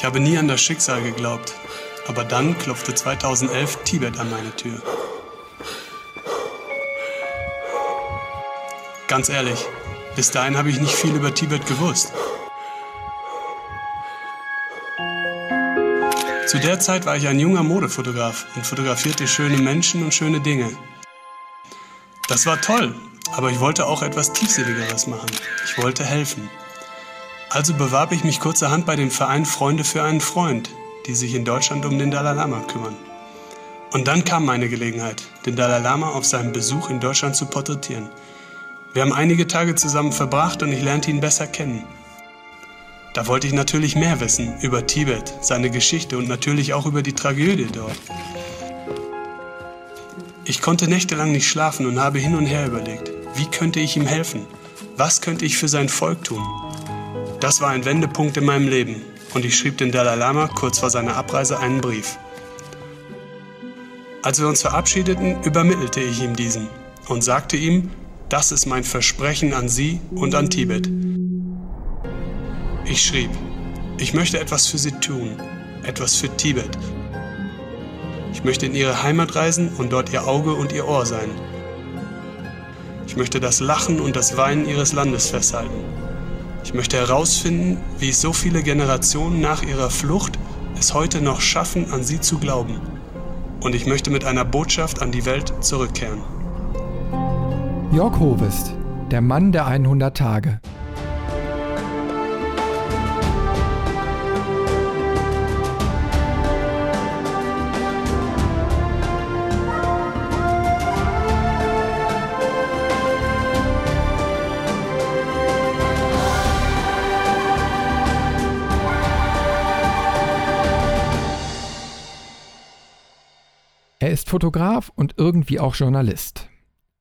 Ich habe nie an das Schicksal geglaubt, aber dann klopfte 2011 Tibet an meine Tür. Ganz ehrlich, bis dahin habe ich nicht viel über Tibet gewusst. Zu der Zeit war ich ein junger Modefotograf und fotografierte schöne Menschen und schöne Dinge. Das war toll, aber ich wollte auch etwas Tiefsinnigeres machen. Ich wollte helfen. Also bewarb ich mich kurzerhand bei dem Verein Freunde für einen Freund, die sich in Deutschland um den Dalai Lama kümmern. Und dann kam meine Gelegenheit, den Dalai Lama auf seinem Besuch in Deutschland zu porträtieren. Wir haben einige Tage zusammen verbracht und ich lernte ihn besser kennen. Da wollte ich natürlich mehr wissen über Tibet, seine Geschichte und natürlich auch über die Tragödie dort. Ich konnte nächtelang nicht schlafen und habe hin und her überlegt, wie könnte ich ihm helfen? Was könnte ich für sein Volk tun? Das war ein Wendepunkt in meinem Leben und ich schrieb den Dalai Lama kurz vor seiner Abreise einen Brief. Als wir uns verabschiedeten, übermittelte ich ihm diesen und sagte ihm, das ist mein Versprechen an Sie und an Tibet. Ich schrieb, ich möchte etwas für Sie tun, etwas für Tibet. Ich möchte in Ihre Heimat reisen und dort Ihr Auge und Ihr Ohr sein. Ich möchte das Lachen und das Weinen Ihres Landes festhalten. Ich möchte herausfinden, wie so viele Generationen nach ihrer Flucht es heute noch schaffen, an sie zu glauben. Und ich möchte mit einer Botschaft an die Welt zurückkehren. Jörg Hovest, der Mann der 100 Tage. Fotograf und irgendwie auch Journalist.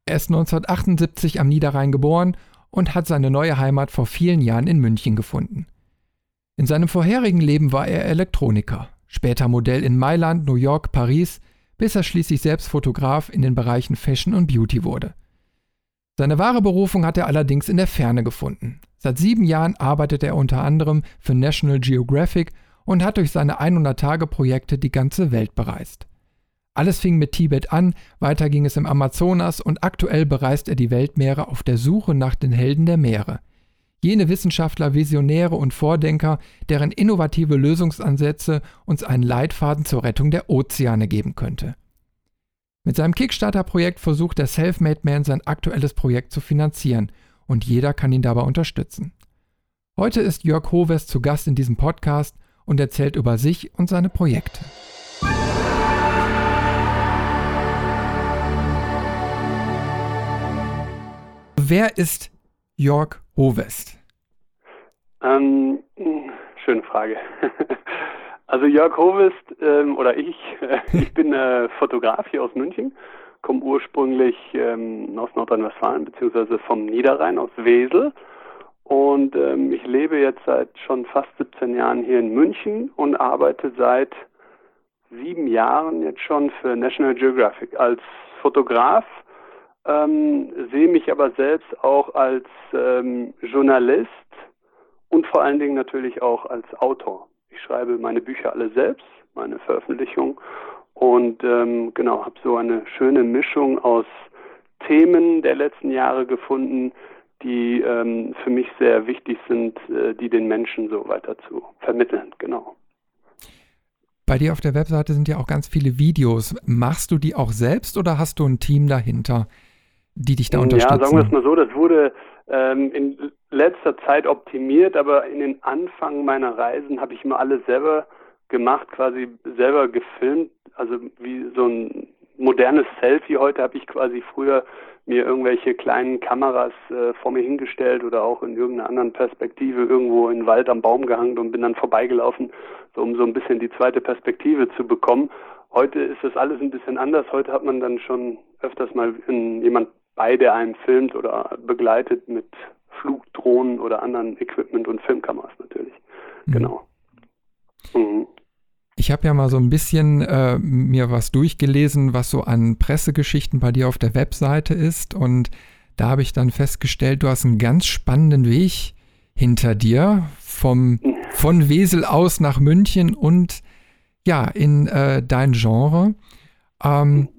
Er ist 1978 am Niederrhein geboren und hat seine neue Heimat vor vielen Jahren in München gefunden. In seinem vorherigen Leben war er Elektroniker, später Modell in Mailand, New York, Paris, bis er schließlich selbst Fotograf in den Bereichen Fashion und Beauty wurde. Seine wahre Berufung hat er allerdings in der Ferne gefunden. Seit sieben Jahren arbeitet er unter anderem für National Geographic und hat durch seine 100-Tage-Projekte die ganze Welt bereist. Alles fing mit Tibet an, weiter ging es im Amazonas und aktuell bereist er die Weltmeere auf der Suche nach den Helden der Meere. Jene Wissenschaftler, Visionäre und Vordenker, deren innovative Lösungsansätze uns einen Leitfaden zur Rettung der Ozeane geben könnte. Mit seinem Kickstarter-Projekt versucht der Selfmade Man sein aktuelles Projekt zu finanzieren und jeder kann ihn dabei unterstützen. Heute ist Jörg Hoves zu Gast in diesem Podcast und erzählt über sich und seine Projekte. Wer ist Jörg Hovest? Ähm, schöne Frage. Also Jörg Hovest ähm, oder ich, äh, ich bin äh, Fotograf hier aus München, komme ursprünglich ähm, aus Nordrhein-Westfalen beziehungsweise vom Niederrhein aus Wesel und ähm, ich lebe jetzt seit schon fast 17 Jahren hier in München und arbeite seit sieben Jahren jetzt schon für National Geographic als Fotograf ähm, sehe mich aber selbst auch als ähm, Journalist und vor allen Dingen natürlich auch als Autor. Ich schreibe meine Bücher alle selbst, meine Veröffentlichung und ähm, genau habe so eine schöne Mischung aus Themen der letzten Jahre gefunden, die ähm, für mich sehr wichtig sind, äh, die den Menschen so weiter zu vermitteln. Genau. Bei dir auf der Webseite sind ja auch ganz viele Videos. Machst du die auch selbst oder hast du ein Team dahinter, die dich da unterstützen? Ja, sagen wir es mal so, das wurde ähm, in letzter Zeit optimiert, aber in den Anfang meiner Reisen habe ich immer alles selber gemacht, quasi selber gefilmt, also wie so ein modernes Selfie. Heute habe ich quasi früher mir irgendwelche kleinen Kameras äh, vor mir hingestellt oder auch in irgendeiner anderen Perspektive irgendwo in den Wald am Baum gehangen und bin dann vorbeigelaufen, so um so ein bisschen die zweite Perspektive zu bekommen. Heute ist das alles ein bisschen anders. Heute hat man dann schon öfters mal jemand bei, der einen filmt oder begleitet mit Flugdrohnen oder anderen Equipment und Filmkameras natürlich. Mhm. Genau. Mhm. Ich habe ja mal so ein bisschen äh, mir was durchgelesen, was so an Pressegeschichten bei dir auf der Webseite ist. Und da habe ich dann festgestellt, du hast einen ganz spannenden Weg hinter dir vom von Wesel aus nach München und ja, in äh, dein Genre. Ähm,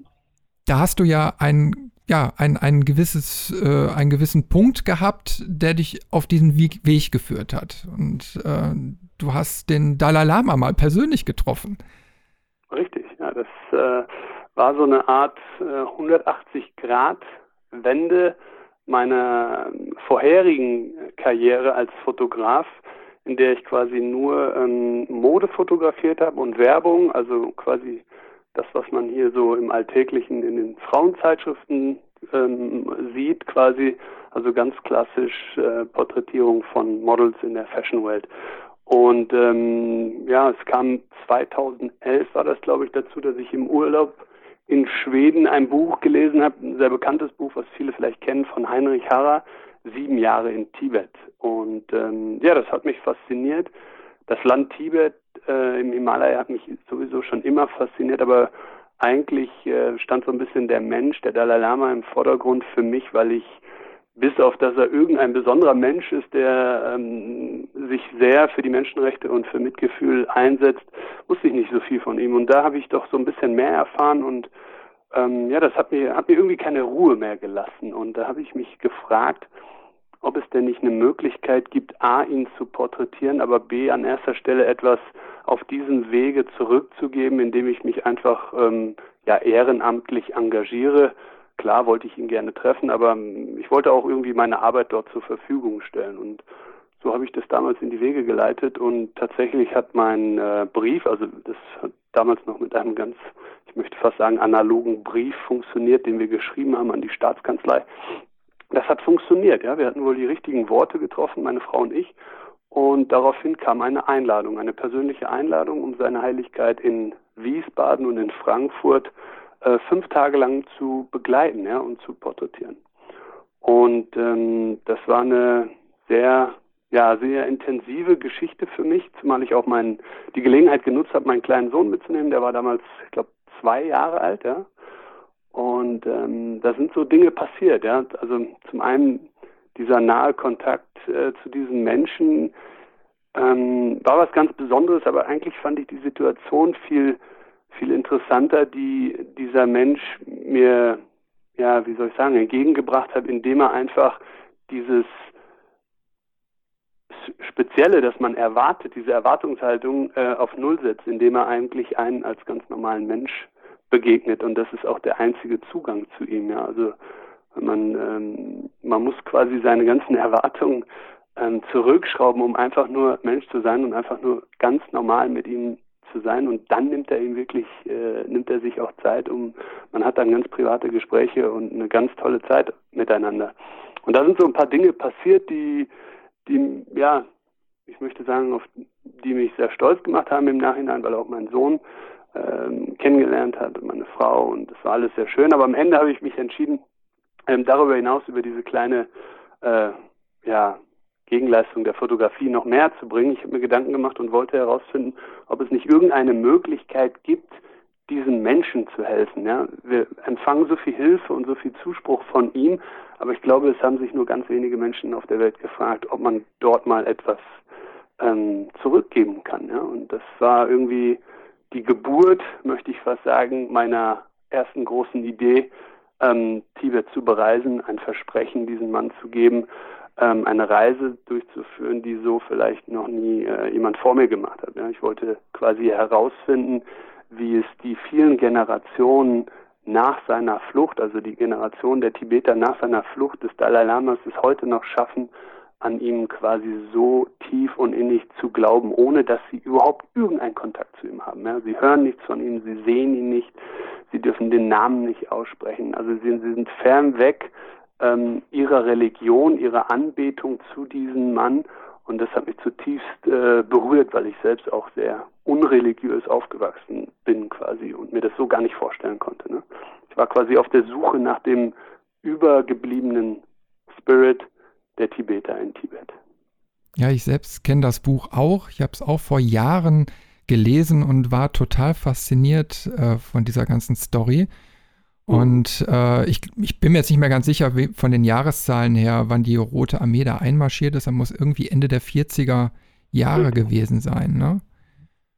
da hast du ja ein, ja, ein, ein gewisses, äh, einen gewissen Punkt gehabt, der dich auf diesen Weg, Weg geführt hat. Und äh, du hast den Dalai Lama mal persönlich getroffen. Richtig, ja, das äh, war so eine Art 180 Grad Wende meiner vorherigen Karriere als Fotograf, in der ich quasi nur ähm, Mode fotografiert habe und Werbung, also quasi das, was man hier so im Alltäglichen in den Frauenzeitschriften ähm, sieht, quasi, also ganz klassisch äh, Porträtierung von Models in der Fashionwelt. Und ähm, ja, es kam 2011 war das, glaube ich, dazu, dass ich im Urlaub in Schweden ein Buch gelesen habe, ein sehr bekanntes Buch, was viele vielleicht kennen, von Heinrich Harrer, Sieben Jahre in Tibet. Und ähm, ja, das hat mich fasziniert. Das Land Tibet äh, im Himalaya hat mich sowieso schon immer fasziniert, aber eigentlich äh, stand so ein bisschen der Mensch, der Dalai Lama im Vordergrund für mich, weil ich bis auf dass er irgendein besonderer Mensch ist, der ähm, sich sehr für die Menschenrechte und für Mitgefühl einsetzt, wusste ich nicht so viel von ihm. Und da habe ich doch so ein bisschen mehr erfahren und ähm, ja, das hat mir, hat mir irgendwie keine Ruhe mehr gelassen. Und da habe ich mich gefragt, ob es denn nicht eine Möglichkeit gibt, A, ihn zu porträtieren, aber B, an erster Stelle etwas auf diesem Wege zurückzugeben, indem ich mich einfach ähm, ja, ehrenamtlich engagiere klar wollte ich ihn gerne treffen, aber ähm, ich wollte auch irgendwie meine Arbeit dort zur Verfügung stellen. Und so habe ich das damals in die Wege geleitet und tatsächlich hat mein äh, Brief, also das hat damals noch mit einem ganz, ich möchte fast sagen, analogen Brief funktioniert, den wir geschrieben haben an die Staatskanzlei. Das hat funktioniert, ja. Wir hatten wohl die richtigen Worte getroffen, meine Frau und ich. Und daraufhin kam eine Einladung, eine persönliche Einladung, um seine Heiligkeit in Wiesbaden und in Frankfurt äh, fünf Tage lang zu begleiten ja, und zu porträtieren. Und ähm, das war eine sehr, ja, sehr intensive Geschichte für mich, zumal ich auch mein, die Gelegenheit genutzt habe, meinen kleinen Sohn mitzunehmen. Der war damals, ich glaube, zwei Jahre alt, ja. Und ähm, da sind so Dinge passiert, ja. Also zum einen dieser nahe Kontakt äh, zu diesen Menschen ähm, war was ganz Besonderes, aber eigentlich fand ich die Situation viel viel interessanter, die dieser Mensch mir, ja, wie soll ich sagen, entgegengebracht hat, indem er einfach dieses Spezielle, das man erwartet, diese Erwartungshaltung äh, auf Null setzt, indem er eigentlich einen als ganz normalen Mensch begegnet und das ist auch der einzige Zugang zu ihm. Ja, also man ähm, man muss quasi seine ganzen Erwartungen ähm, zurückschrauben, um einfach nur Mensch zu sein und einfach nur ganz normal mit ihm zu sein und dann nimmt er ihm wirklich, äh, nimmt er sich auch Zeit, um, man hat dann ganz private Gespräche und eine ganz tolle Zeit miteinander. Und da sind so ein paar Dinge passiert, die, die, ja, ich möchte sagen, auf die mich sehr stolz gemacht haben im Nachhinein, weil auch mein Sohn ähm, kennengelernt hat meine Frau und das war alles sehr schön. Aber am Ende habe ich mich entschieden, ähm, darüber hinaus über diese kleine, äh, ja, Gegenleistung der Fotografie noch mehr zu bringen. Ich habe mir Gedanken gemacht und wollte herausfinden, ob es nicht irgendeine Möglichkeit gibt, diesen Menschen zu helfen. Ja, wir empfangen so viel Hilfe und so viel Zuspruch von ihm, aber ich glaube, es haben sich nur ganz wenige Menschen auf der Welt gefragt, ob man dort mal etwas ähm, zurückgeben kann. Ja, und das war irgendwie die Geburt, möchte ich fast sagen, meiner ersten großen Idee, ähm, Tibet zu bereisen, ein Versprechen, diesen Mann zu geben, ähm, eine Reise durchzuführen, die so vielleicht noch nie äh, jemand vor mir gemacht hat. Ja, ich wollte quasi herausfinden, wie es die vielen Generationen nach seiner Flucht, also die Generation der Tibeter nach seiner Flucht des Dalai Lamas es heute noch schaffen, an ihm quasi so tief und innig zu glauben, ohne dass sie überhaupt irgendeinen Kontakt zu ihm haben. Ja, sie hören nichts von ihm, sie sehen ihn nicht, sie dürfen den Namen nicht aussprechen. Also sie, sie sind fern weg ähm, ihrer Religion, ihrer Anbetung zu diesem Mann. Und das hat mich zutiefst äh, berührt, weil ich selbst auch sehr unreligiös aufgewachsen bin quasi und mir das so gar nicht vorstellen konnte. Ne? Ich war quasi auf der Suche nach dem übergebliebenen Spirit der Tibeter in Tibet. Ja, ich selbst kenne das Buch auch. Ich habe es auch vor Jahren gelesen und war total fasziniert äh, von dieser ganzen Story. Mhm. Und äh, ich, ich bin mir jetzt nicht mehr ganz sicher wie, von den Jahreszahlen her, wann die Rote Armee da einmarschiert ist. Er muss irgendwie Ende der 40er Jahre gewesen sein, ne?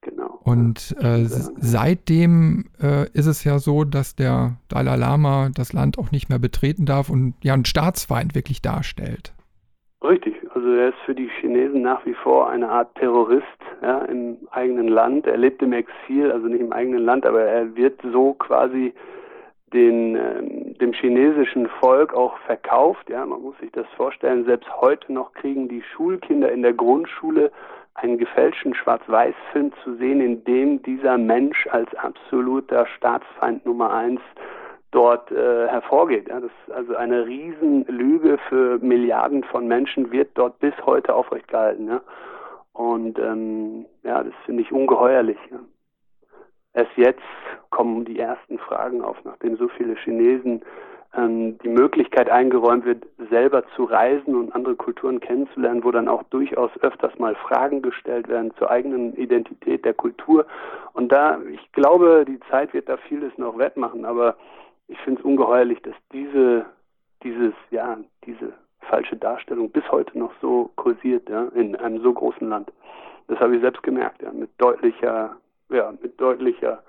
Genau. Und äh, seitdem äh, ist es ja so, dass der Dalai Lama das Land auch nicht mehr betreten darf und ja einen Staatsfeind wirklich darstellt. Richtig, also er ist für die Chinesen nach wie vor eine Art Terrorist ja, im eigenen Land. Er lebt im Exil, also nicht im eigenen Land, aber er wird so quasi den, äh, dem chinesischen Volk auch verkauft. Ja, man muss sich das vorstellen. Selbst heute noch kriegen die Schulkinder in der Grundschule einen gefälschten Schwarz-Weiß-Film zu sehen, in dem dieser Mensch als absoluter Staatsfeind Nummer eins dort äh, hervorgeht. Ja, das also eine Riesenlüge für Milliarden von Menschen wird dort bis heute aufrecht gehalten. Ja. Und ähm, ja, das finde ich ungeheuerlich. Ja. Erst jetzt kommen die ersten Fragen auf, nachdem so viele Chinesen ähm, die Möglichkeit eingeräumt wird, selber zu reisen und andere Kulturen kennenzulernen, wo dann auch durchaus öfters mal Fragen gestellt werden zur eigenen Identität der Kultur. Und da, ich glaube, die Zeit wird da vieles noch wettmachen, aber ich finde es ungeheuerlich, dass diese, dieses, ja, diese falsche Darstellung bis heute noch so kursiert, ja, in einem so großen Land. Das habe ich selbst gemerkt, ja, mit deutlicher, ja, mit deutlicher,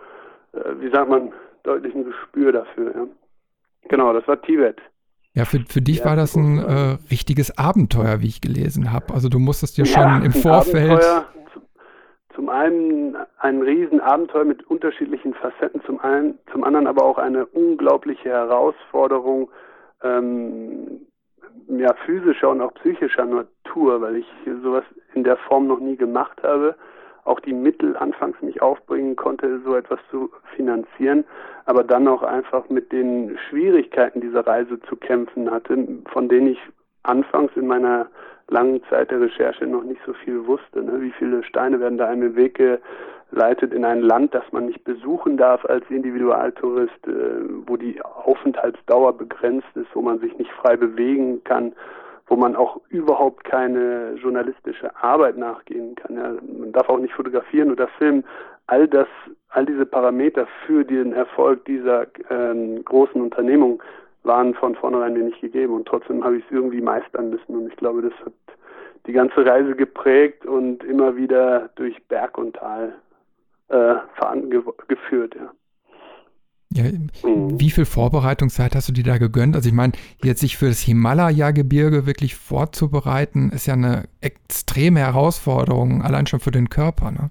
äh, wie sagt man, deutlichem Gespür dafür, ja. Genau, das war Tibet. Ja, für, für dich ja, war das ein äh, richtiges Abenteuer, wie ich gelesen habe. Also du musstest dir schon im Vorfeld. Abenteuer, zum einen ein Riesenabenteuer mit unterschiedlichen Facetten, zum einen, zum anderen aber auch eine unglaubliche Herausforderung, ähm, ja, physischer und auch psychischer Natur, weil ich sowas in der Form noch nie gemacht habe. Auch die Mittel anfangs nicht aufbringen konnte, so etwas zu finanzieren, aber dann auch einfach mit den Schwierigkeiten dieser Reise zu kämpfen hatte, von denen ich anfangs in meiner langen Zeit der Recherche noch nicht so viel wusste. Ne? Wie viele Steine werden da einem Weg geleitet in ein Land, das man nicht besuchen darf als Individualtourist, äh, wo die Aufenthaltsdauer begrenzt ist, wo man sich nicht frei bewegen kann wo man auch überhaupt keine journalistische Arbeit nachgehen kann. Ja, man darf auch nicht fotografieren oder filmen. All das, all diese Parameter für den Erfolg dieser ähm, großen Unternehmung waren von vornherein mir nicht gegeben und trotzdem habe ich es irgendwie meistern müssen und ich glaube, das hat die ganze Reise geprägt und immer wieder durch Berg und Tal äh, geführt. Ja. Ja, mhm. Wie viel Vorbereitungszeit hast du dir da gegönnt? Also ich meine, jetzt sich für das Himalaya-Gebirge wirklich vorzubereiten, ist ja eine extreme Herausforderung, allein schon für den Körper, ne?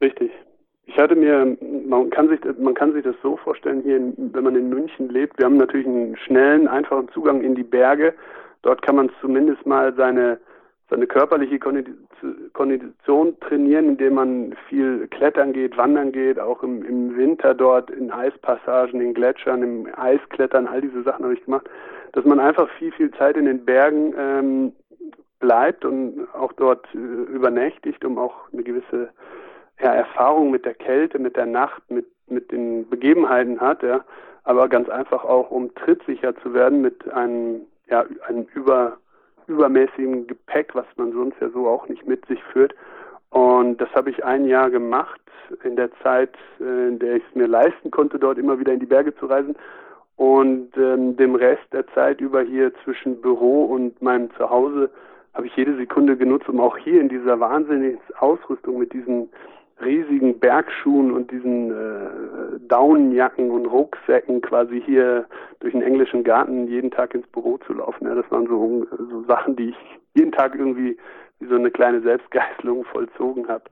Richtig. Ich hatte mir, man kann sich, man kann sich das so vorstellen, hier, in, wenn man in München lebt, wir haben natürlich einen schnellen, einfachen Zugang in die Berge. Dort kann man zumindest mal seine seine körperliche Kondition trainieren, indem man viel klettern geht, wandern geht, auch im, im Winter dort in Eispassagen, in Gletschern, im Eisklettern, all diese Sachen habe ich gemacht, dass man einfach viel, viel Zeit in den Bergen ähm, bleibt und auch dort äh, übernächtigt, um auch eine gewisse ja, Erfahrung mit der Kälte, mit der Nacht, mit, mit den Begebenheiten hat, ja, aber ganz einfach auch, um trittsicher zu werden mit einem, ja, einem über übermäßigem Gepäck, was man sonst ja so auch nicht mit sich führt. Und das habe ich ein Jahr gemacht, in der Zeit, äh, in der ich es mir leisten konnte, dort immer wieder in die Berge zu reisen. Und ähm, dem Rest der Zeit über hier zwischen Büro und meinem Zuhause habe ich jede Sekunde genutzt, um auch hier in dieser wahnsinnigen Ausrüstung mit diesen riesigen Bergschuhen und diesen äh, Daunenjacken und Rucksäcken quasi hier durch den englischen Garten jeden Tag ins Büro zu laufen. Ja, das waren so, so Sachen, die ich jeden Tag irgendwie wie so eine kleine Selbstgeißelung vollzogen habe.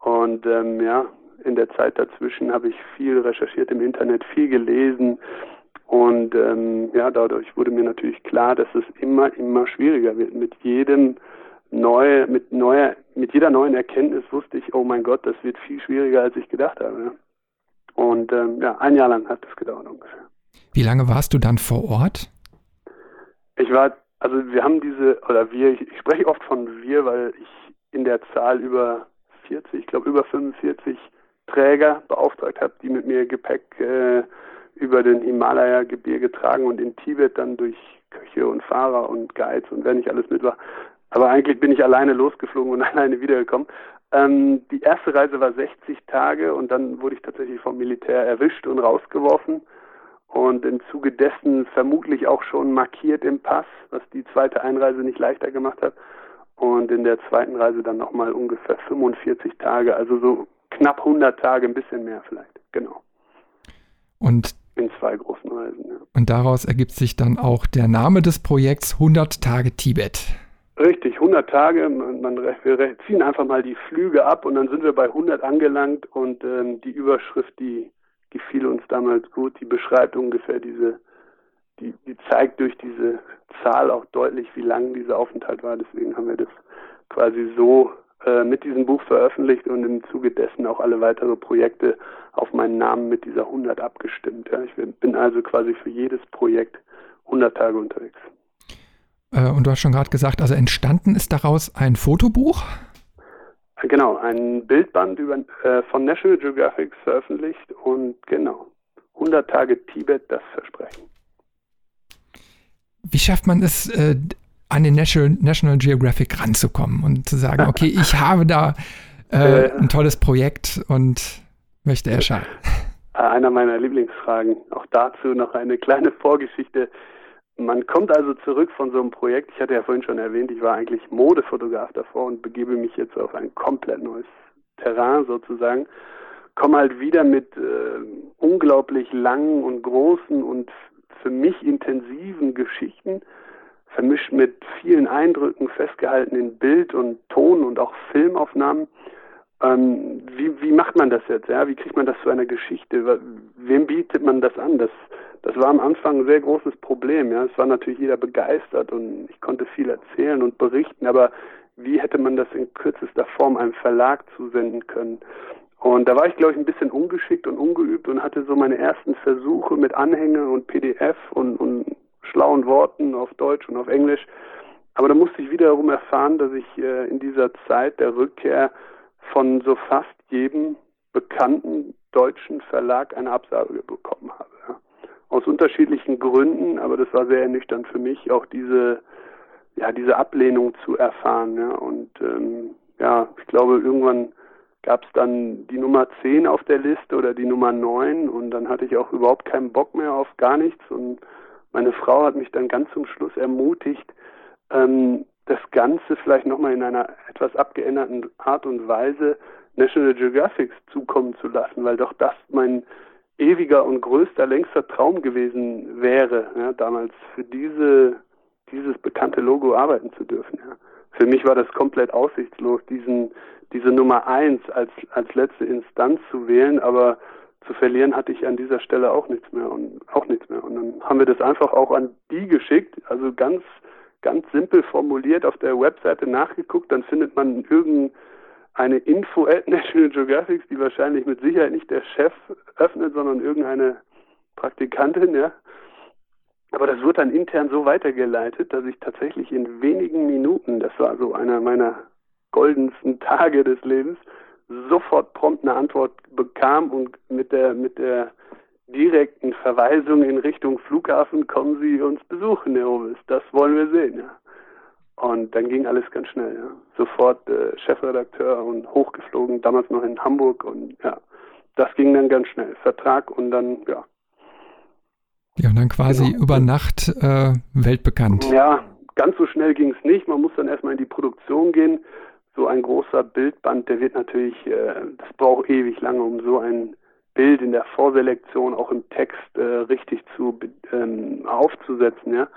Und ähm, ja, in der Zeit dazwischen habe ich viel recherchiert im Internet, viel gelesen. Und ähm, ja, dadurch wurde mir natürlich klar, dass es immer, immer schwieriger wird mit jedem neu, mit neuer, mit jeder neuen Erkenntnis wusste ich, oh mein Gott, das wird viel schwieriger, als ich gedacht habe. Und ähm, ja, ein Jahr lang hat es gedauert ungefähr. Wie lange warst du dann vor Ort? Ich war, also wir haben diese, oder wir, ich, ich spreche oft von wir, weil ich in der Zahl über 40, ich glaube über 45 Träger beauftragt habe, die mit mir Gepäck äh, über den Himalaya-Gebirge tragen und in Tibet dann durch Köche und Fahrer und Guides und wer nicht alles mit war, aber eigentlich bin ich alleine losgeflogen und alleine wiedergekommen. Ähm, die erste Reise war 60 Tage und dann wurde ich tatsächlich vom Militär erwischt und rausgeworfen und im Zuge dessen vermutlich auch schon markiert im Pass, was die zweite Einreise nicht leichter gemacht hat. und in der zweiten Reise dann nochmal ungefähr 45 Tage, also so knapp 100 Tage, ein bisschen mehr vielleicht, genau. Und in zwei großen Reisen. Ja. Und daraus ergibt sich dann auch der Name des Projekts 100 Tage Tibet. Richtig, 100 Tage. Man, man, wir ziehen einfach mal die Flüge ab und dann sind wir bei 100 angelangt und ähm, die Überschrift, die gefiel uns damals gut, die beschreibt ungefähr diese, die, die zeigt durch diese Zahl auch deutlich, wie lang dieser Aufenthalt war. Deswegen haben wir das quasi so äh, mit diesem Buch veröffentlicht und im Zuge dessen auch alle weitere Projekte auf meinen Namen mit dieser 100 abgestimmt. Ja. Ich bin also quasi für jedes Projekt 100 Tage unterwegs. Äh, und du hast schon gerade gesagt, also entstanden ist daraus ein Fotobuch? Genau, ein Bildband über, äh, von National Geographic veröffentlicht und genau, 100 Tage Tibet, das Versprechen. Wie schafft man es, äh, an den National, National Geographic ranzukommen und zu sagen, okay, ich habe da äh, äh, ein tolles Projekt und möchte erscheinen? Äh, einer meiner Lieblingsfragen. Auch dazu noch eine kleine Vorgeschichte. Man kommt also zurück von so einem Projekt. Ich hatte ja vorhin schon erwähnt, ich war eigentlich Modefotograf davor und begebe mich jetzt auf ein komplett neues Terrain sozusagen. Komme halt wieder mit äh, unglaublich langen und großen und für mich intensiven Geschichten vermischt mit vielen Eindrücken, festgehalten in Bild und Ton und auch Filmaufnahmen. Ähm, wie, wie macht man das jetzt? Ja? Wie kriegt man das zu einer Geschichte? Wem bietet man das an? Das, das war am Anfang ein sehr großes Problem. Ja? Es war natürlich jeder begeistert und ich konnte viel erzählen und berichten, aber wie hätte man das in kürzester Form einem Verlag zusenden können? Und da war ich, glaube ich, ein bisschen ungeschickt und ungeübt und hatte so meine ersten Versuche mit Anhänge und PDF und, und schlauen Worten auf Deutsch und auf Englisch. Aber da musste ich wiederum erfahren, dass ich äh, in dieser Zeit der Rückkehr von so fast jedem bekannten deutschen Verlag eine Absage bekommen habe. Ja. Aus unterschiedlichen Gründen, aber das war sehr ernüchternd für mich, auch diese, ja, diese Ablehnung zu erfahren. Ja. Und ähm, ja, ich glaube, irgendwann gab es dann die Nummer 10 auf der Liste oder die Nummer 9 und dann hatte ich auch überhaupt keinen Bock mehr auf gar nichts und meine Frau hat mich dann ganz zum Schluss ermutigt, ähm, das Ganze vielleicht nochmal in einer etwas abgeänderten Art und Weise National Geographic zukommen zu lassen, weil doch das mein ewiger und größter, längster Traum gewesen wäre, ja, damals für diese, dieses bekannte Logo arbeiten zu dürfen. Ja. Für mich war das komplett aussichtslos, diesen, diese Nummer eins als, als letzte Instanz zu wählen, aber zu verlieren hatte ich an dieser Stelle auch nichts mehr und auch nichts mehr. Und dann haben wir das einfach auch an die geschickt, also ganz, ganz simpel formuliert auf der Webseite nachgeguckt, dann findet man irgendeine Info at National Geographic, die wahrscheinlich mit Sicherheit nicht der Chef öffnet, sondern irgendeine Praktikantin, ja. Aber das wird dann intern so weitergeleitet, dass ich tatsächlich in wenigen Minuten, das war so einer meiner goldensten Tage des Lebens, sofort prompt eine Antwort bekam und mit der, mit der direkten Verweisung in Richtung Flughafen, kommen Sie uns besuchen, Herr Ovis. Das wollen wir sehen, ja. Und dann ging alles ganz schnell, ja. Sofort äh, Chefredakteur und hochgeflogen, damals noch in Hamburg und ja, das ging dann ganz schnell. Vertrag und dann, ja. Ja, und dann quasi genau. über Nacht äh, weltbekannt. Ja, ganz so schnell ging es nicht. Man muss dann erstmal in die Produktion gehen so ein großer Bildband, der wird natürlich, äh, das braucht ewig lange, um so ein Bild in der Vorselektion auch im Text äh, richtig zu ähm, aufzusetzen, ja.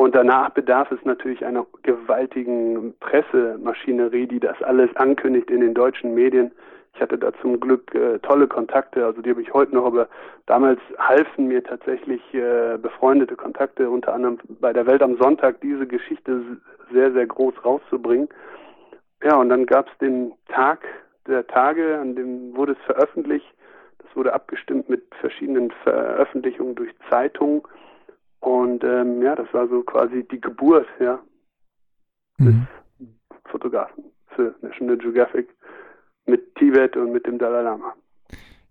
Und danach bedarf es natürlich einer gewaltigen Pressemaschinerie, die das alles ankündigt in den deutschen Medien. Ich hatte da zum Glück äh, tolle Kontakte, also die habe ich heute noch, aber damals halfen mir tatsächlich äh, befreundete Kontakte, unter anderem bei der Welt am Sonntag, diese Geschichte sehr, sehr groß rauszubringen. Ja, und dann gab es den Tag der Tage, an dem wurde es veröffentlicht. Das wurde abgestimmt mit verschiedenen Veröffentlichungen durch Zeitungen. Und ähm, ja, das war so quasi die Geburt, ja, mhm. des Fotografen für National Geographic mit Tibet und mit dem Dalai Lama.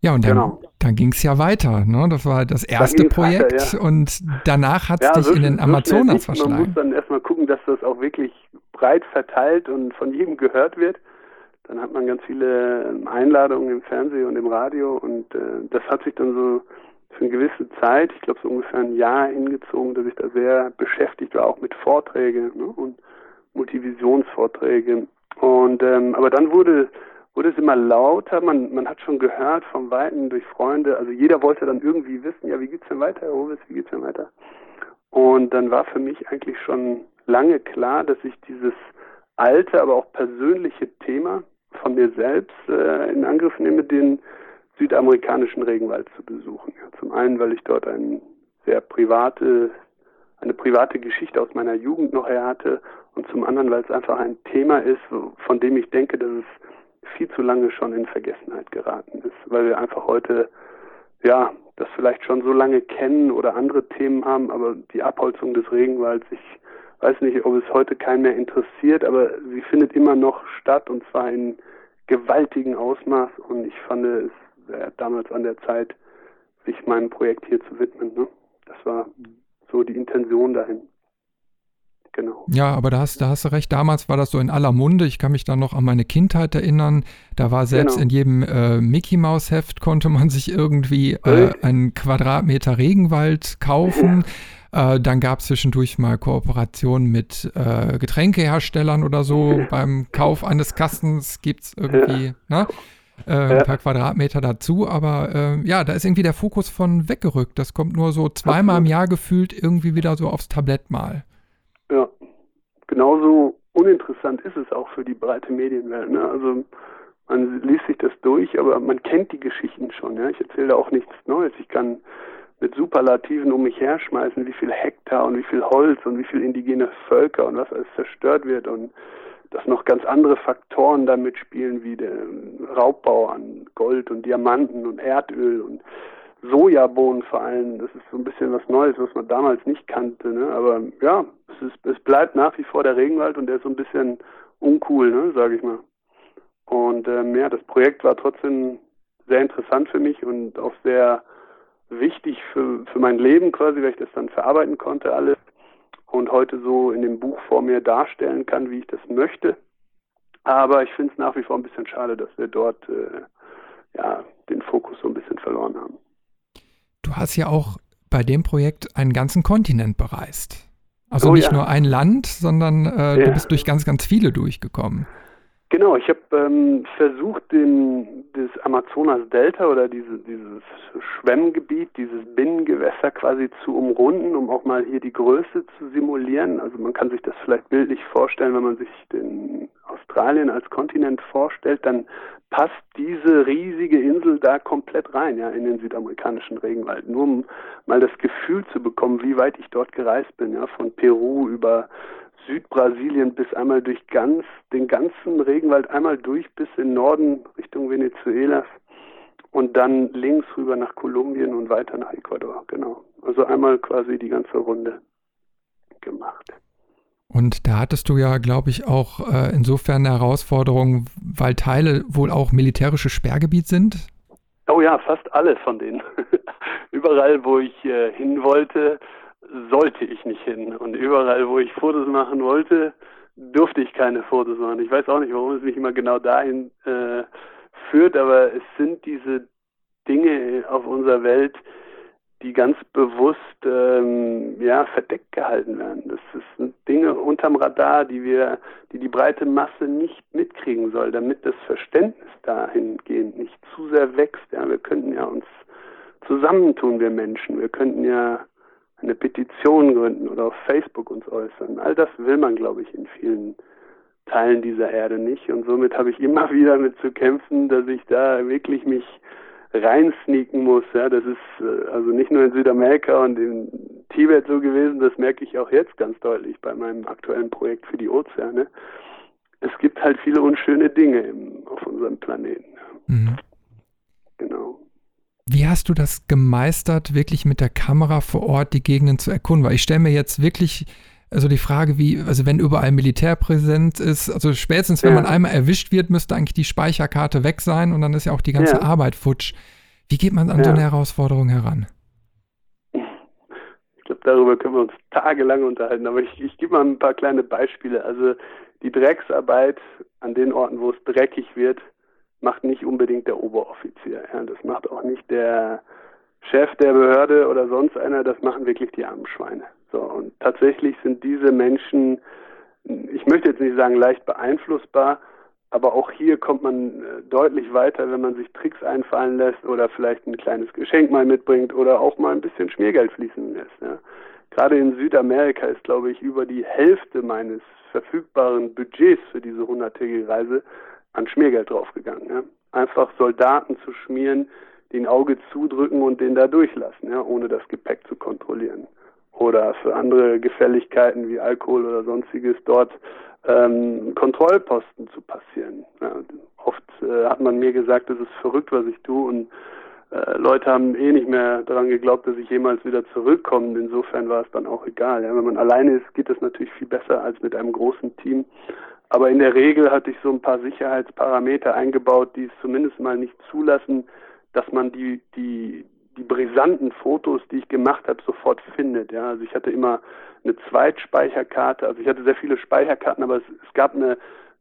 Ja, und dann, genau. dann ging es ja weiter. Ne? Das war das erste Projekt weiter, ja. und danach hat es ja, dich so, in den Amazonas so verschlagen. Man muss dann erstmal gucken, dass das auch wirklich breit verteilt und von jedem gehört wird. Dann hat man ganz viele ähm, Einladungen im Fernsehen und im Radio und äh, das hat sich dann so für eine gewisse Zeit, ich glaube so ungefähr ein Jahr hingezogen, dass ich da sehr beschäftigt war, auch mit Vorträgen ne? und Multivisionsvorträge. Und ähm, aber dann wurde wurde es immer lauter, man, man hat schon gehört vom Weiten durch Freunde, also jeder wollte dann irgendwie wissen, ja, wie geht's denn weiter, Herr Hovis, wie geht's denn weiter? Und dann war für mich eigentlich schon lange klar, dass ich dieses alte, aber auch persönliche Thema von mir selbst äh, in Angriff nehme, den südamerikanischen Regenwald zu besuchen. Ja, zum einen, weil ich dort ein sehr private, eine private Geschichte aus meiner Jugend noch her hatte und zum anderen, weil es einfach ein Thema ist, von dem ich denke, dass es viel zu lange schon in Vergessenheit geraten ist, weil wir einfach heute ja das vielleicht schon so lange kennen oder andere Themen haben, aber die Abholzung des Regenwalds, ich weiß nicht, ob es heute keinen mehr interessiert, aber sie findet immer noch statt und zwar in gewaltigem Ausmaß und ich fand es damals an der Zeit, sich meinem Projekt hier zu widmen. Ne? Das war so die Intention dahin. Genau. Ja, aber da hast, da hast du recht. Damals war das so in aller Munde. Ich kann mich da noch an meine Kindheit erinnern. Da war selbst genau. in jedem äh, Mickey Maus Heft konnte man sich irgendwie äh, einen Quadratmeter Regenwald kaufen. Äh, dann gab es zwischendurch mal Kooperationen mit äh, Getränkeherstellern oder so. Beim Kauf eines Kastens gibt es irgendwie ja. ne, äh, ein paar Quadratmeter dazu. Aber äh, ja, da ist irgendwie der Fokus von weggerückt. Das kommt nur so zweimal im Jahr gefühlt irgendwie wieder so aufs Tablett mal. Ja, genauso uninteressant ist es auch für die breite Medienwelt. Ne? Also man liest sich das durch, aber man kennt die Geschichten schon. Ja? Ich erzähle da auch nichts Neues. Ich kann mit Superlativen um mich herschmeißen, wie viel Hektar und wie viel Holz und wie viel indigene Völker und was alles zerstört wird und dass noch ganz andere Faktoren da mitspielen, wie der Raubbau an Gold und Diamanten und Erdöl und Sojabohnen vor allem. Das ist so ein bisschen was Neues, was man damals nicht kannte. Ne? Aber ja, es, ist, es bleibt nach wie vor der Regenwald und der ist so ein bisschen uncool, ne, sage ich mal. Und ähm, ja, das Projekt war trotzdem sehr interessant für mich und auch sehr wichtig für, für mein Leben quasi, weil ich das dann verarbeiten konnte alles und heute so in dem Buch vor mir darstellen kann, wie ich das möchte. Aber ich finde es nach wie vor ein bisschen schade, dass wir dort äh, ja, den Fokus so ein bisschen verloren haben. Du hast ja auch bei dem Projekt einen ganzen Kontinent bereist. Also oh, nicht ja. nur ein Land, sondern äh, ja. du bist durch ganz, ganz viele durchgekommen. Genau, ich habe ähm, versucht, den, das Amazonas-Delta oder diese, dieses Schwemmgebiet, dieses Binnengewässer quasi zu umrunden, um auch mal hier die Größe zu simulieren. Also man kann sich das vielleicht bildlich vorstellen, wenn man sich den Australien als Kontinent vorstellt, dann passt diese riesige Insel da komplett rein, ja, in den südamerikanischen Regenwald. Nur um mal das Gefühl zu bekommen, wie weit ich dort gereist bin, ja, von Peru über Südbrasilien bis einmal durch ganz, den ganzen Regenwald einmal durch bis in Norden Richtung Venezuela und dann links rüber nach Kolumbien und weiter nach Ecuador, genau. Also einmal quasi die ganze Runde gemacht. Und da hattest du ja, glaube ich, auch äh, insofern eine Herausforderung, weil Teile wohl auch militärische Sperrgebiet sind. Oh ja, fast alle von denen. Überall, wo ich äh, hin wollte, sollte ich nicht hin. Und überall, wo ich Fotos machen wollte, durfte ich keine Fotos machen. Ich weiß auch nicht, warum es mich immer genau dahin äh, führt, aber es sind diese Dinge auf unserer Welt, die ganz bewusst ähm, ja verdeckt gehalten werden. Das sind Dinge unterm Radar, die wir, die die breite Masse nicht mitkriegen soll, damit das Verständnis dahingehend nicht zu sehr wächst. Ja, wir könnten ja uns zusammentun, wir Menschen. Wir könnten ja eine Petition gründen oder auf Facebook uns äußern. All das will man, glaube ich, in vielen Teilen dieser Erde nicht. Und somit habe ich immer wieder mit zu kämpfen, dass ich da wirklich mich reinsneaken muss. Ja, das ist äh, also nicht nur in Südamerika und in Tibet so gewesen, das merke ich auch jetzt ganz deutlich bei meinem aktuellen Projekt für die Ozeane. Es gibt halt viele unschöne Dinge auf unserem Planeten. Mhm. Genau. Wie hast du das gemeistert, wirklich mit der Kamera vor Ort die Gegenden zu erkunden? Weil ich stelle mir jetzt wirklich also die Frage, wie, also wenn überall Militär präsent ist, also spätestens wenn ja. man einmal erwischt wird, müsste eigentlich die Speicherkarte weg sein und dann ist ja auch die ganze ja. Arbeit futsch. Wie geht man an ja. so eine Herausforderung heran? Ich glaube, darüber können wir uns tagelang unterhalten, aber ich, ich gebe mal ein paar kleine Beispiele. Also die Drecksarbeit an den Orten, wo es dreckig wird, macht nicht unbedingt der Oberoffizier. Ja, das macht auch nicht der Chef der Behörde oder sonst einer, das machen wirklich die armen Schweine. So, und tatsächlich sind diese Menschen ich möchte jetzt nicht sagen leicht beeinflussbar, aber auch hier kommt man äh, deutlich weiter, wenn man sich Tricks einfallen lässt oder vielleicht ein kleines Geschenk mal mitbringt oder auch mal ein bisschen Schmiergeld fließen lässt. Ja. Gerade in Südamerika ist, glaube ich, über die Hälfte meines verfügbaren Budgets für diese hunderttägige Reise an Schmiergeld draufgegangen. Ja. Einfach Soldaten zu schmieren, die ein Auge zudrücken und den da durchlassen, ja, ohne das Gepäck zu kontrollieren. Oder für andere Gefälligkeiten wie Alkohol oder sonstiges dort ähm, Kontrollposten zu passieren. Ja, oft äh, hat man mir gesagt, das ist verrückt, was ich tue und äh, Leute haben eh nicht mehr daran geglaubt, dass ich jemals wieder zurückkomme. Insofern war es dann auch egal. Ja, wenn man alleine ist, geht das natürlich viel besser als mit einem großen Team. Aber in der Regel hatte ich so ein paar Sicherheitsparameter eingebaut, die es zumindest mal nicht zulassen, dass man die, die, die brisanten Fotos, die ich gemacht habe, sofort findet. Ja, also ich hatte immer eine Zweitspeicherkarte, also ich hatte sehr viele Speicherkarten, aber es, es gab eine,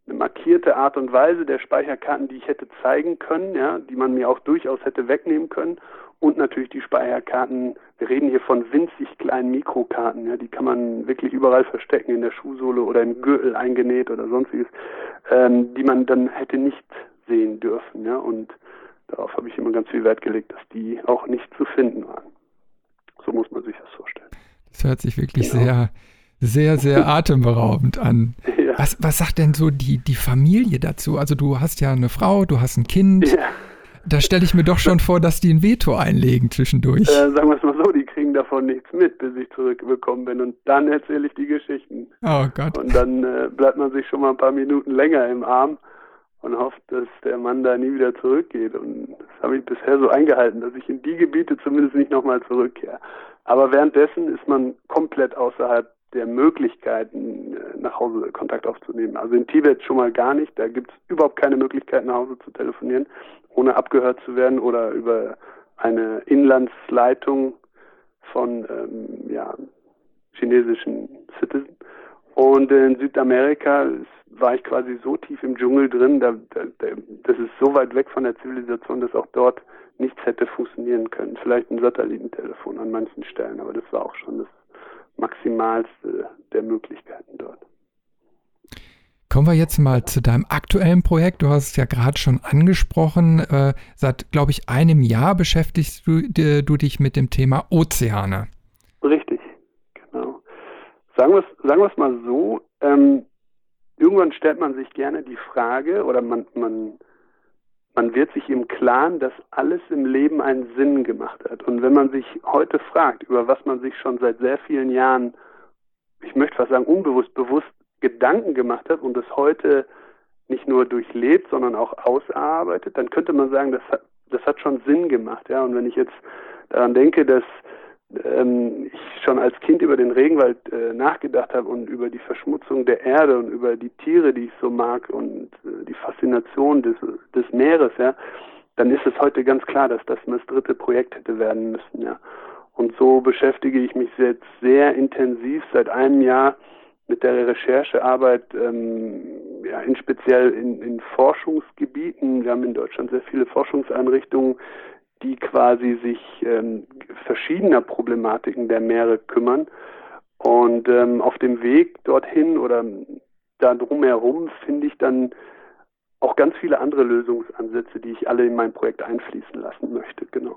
eine markierte Art und Weise der Speicherkarten, die ich hätte zeigen können, ja, die man mir auch durchaus hätte wegnehmen können. Und natürlich die Speicherkarten, wir reden hier von winzig kleinen Mikrokarten, ja, die kann man wirklich überall verstecken, in der Schuhsohle oder im Gürtel eingenäht oder sonstiges, ähm, die man dann hätte nicht sehen dürfen, ja. Und darauf habe ich immer ganz viel Wert gelegt, dass die auch nicht zu finden waren. So muss man sich das vorstellen. Das hört sich wirklich genau. sehr, sehr, sehr atemberaubend an. Ja. Was, was sagt denn so die, die Familie dazu? Also du hast ja eine Frau, du hast ein Kind. Ja. Da stelle ich mir doch schon vor, dass die ein Veto einlegen zwischendurch. Äh, sagen wir es mal so, die kriegen davon nichts mit, bis ich zurückgekommen bin. Und dann erzähle ich die Geschichten. Oh Gott. Und dann äh, bleibt man sich schon mal ein paar Minuten länger im Arm und hofft, dass der Mann da nie wieder zurückgeht. Und das habe ich bisher so eingehalten, dass ich in die Gebiete zumindest nicht nochmal zurückkehre. Aber währenddessen ist man komplett außerhalb der Möglichkeiten, äh, nach Hause Kontakt aufzunehmen. Also in Tibet schon mal gar nicht. Da gibt es überhaupt keine Möglichkeit, nach Hause zu telefonieren, ohne abgehört zu werden oder über eine Inlandsleitung von ähm, ja, chinesischen Citizen. Und in Südamerika war ich quasi so tief im Dschungel drin, da, da, das ist so weit weg von der Zivilisation, dass auch dort nichts hätte funktionieren können. Vielleicht ein Satellitentelefon an manchen Stellen, aber das war auch schon das Maximalste der Möglichkeiten dort. Kommen wir jetzt mal zu deinem aktuellen Projekt. Du hast es ja gerade schon angesprochen. Äh, seit, glaube ich, einem Jahr beschäftigst du, du, dich mit dem Thema Ozeane. Richtig, genau. Sagen wir es sagen mal so. Ähm, irgendwann stellt man sich gerne die Frage oder man, man, man wird sich im Klaren, dass alles im Leben einen Sinn gemacht hat. Und wenn man sich heute fragt, über was man sich schon seit sehr vielen Jahren, ich möchte fast sagen, unbewusst, bewusst Gedanken gemacht hat und das heute nicht nur durchlebt, sondern auch ausarbeitet, dann könnte man sagen, das hat, das hat schon Sinn gemacht. Ja? Und wenn ich jetzt daran denke, dass ähm, ich schon als Kind über den Regenwald äh, nachgedacht habe und über die Verschmutzung der Erde und über die Tiere, die ich so mag und äh, die Faszination des, des Meeres, ja, dann ist es heute ganz klar, dass das das dritte Projekt hätte werden müssen, ja. Und so beschäftige ich mich jetzt sehr intensiv seit einem Jahr mit der Recherchearbeit, ähm, ja, in speziell in, in Forschungsgebieten. Wir haben in Deutschland sehr viele Forschungseinrichtungen, die quasi sich ähm, verschiedener Problematiken der Meere kümmern. Und ähm, auf dem Weg dorthin oder da drumherum finde ich dann auch ganz viele andere Lösungsansätze, die ich alle in mein Projekt einfließen lassen möchte. Genau.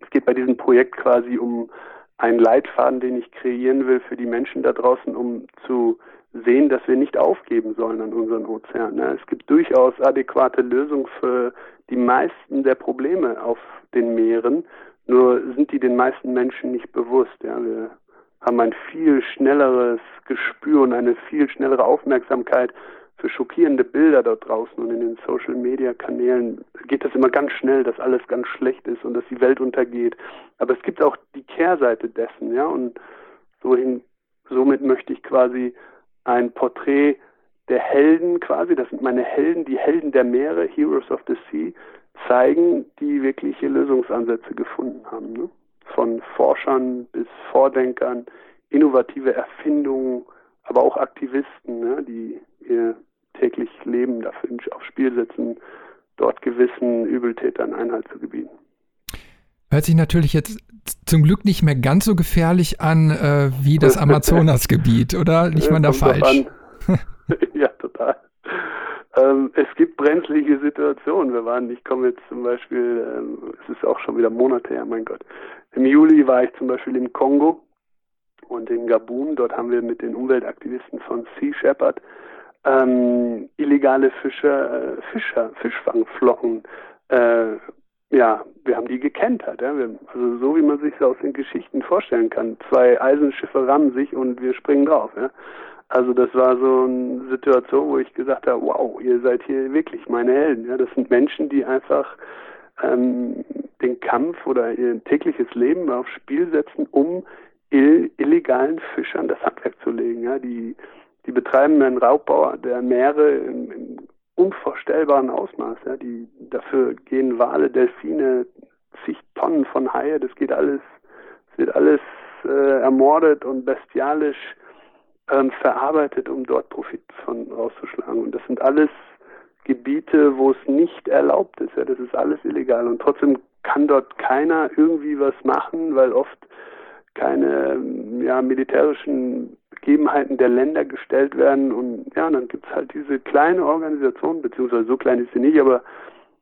Es geht bei diesem Projekt quasi um einen Leitfaden, den ich kreieren will für die Menschen da draußen, um zu sehen, dass wir nicht aufgeben sollen an unseren Ozeanen. Es gibt durchaus adäquate Lösungen für die meisten der Probleme auf den Meeren, nur sind die den meisten Menschen nicht bewusst. Ja, wir haben ein viel schnelleres Gespür und eine viel schnellere Aufmerksamkeit für schockierende Bilder dort draußen und in den Social Media Kanälen geht das immer ganz schnell, dass alles ganz schlecht ist und dass die Welt untergeht. Aber es gibt auch die Kehrseite dessen, ja, und so somit möchte ich quasi ein Porträt der Helden quasi, das sind meine Helden, die Helden der Meere, Heroes of the Sea, zeigen, die wirkliche Lösungsansätze gefunden haben. Ne? Von Forschern bis Vordenkern, innovative Erfindungen, aber auch Aktivisten, ne? die ihr täglich Leben dafür aufs Spiel setzen, dort gewissen Übeltätern Einhalt zu gebieten. Hört sich natürlich jetzt zum Glück nicht mehr ganz so gefährlich an äh, wie das Amazonasgebiet, oder? Liegt man da falsch? ja, total. Ähm, es gibt brenzlige Situationen. Wir waren, ich komme jetzt zum Beispiel, ähm, es ist auch schon wieder Monate her, mein Gott. Im Juli war ich zum Beispiel im Kongo und in Gabun. Dort haben wir mit den Umweltaktivisten von Sea Shepherd ähm, illegale Fischer, äh, Fischer, Fischfangflotten äh, ja, wir haben die gekentert. Ja? Wir, also so wie man sich aus den Geschichten vorstellen kann. Zwei Eisenschiffe rammen sich und wir springen drauf. Ja? Also das war so eine Situation, wo ich gesagt habe, wow, ihr seid hier wirklich meine Helden. Ja? Das sind Menschen, die einfach ähm, den Kampf oder ihr tägliches Leben aufs Spiel setzen, um ill illegalen Fischern das Handwerk zu legen. Ja? Die, die betreiben einen Raubbau der Meere im, im unvorstellbaren Ausmaß. Ja. Die, dafür gehen Wale, Delfine, zig Tonnen von Haie, das geht alles, es wird alles äh, ermordet und bestialisch ähm, verarbeitet, um dort Profit von rauszuschlagen. Und das sind alles Gebiete, wo es nicht erlaubt ist. Ja. Das ist alles illegal. Und trotzdem kann dort keiner irgendwie was machen, weil oft keine ja, militärischen Gegebenheiten der Länder gestellt werden. Und ja, dann gibt es halt diese kleine Organisation, beziehungsweise so klein ist sie nicht, aber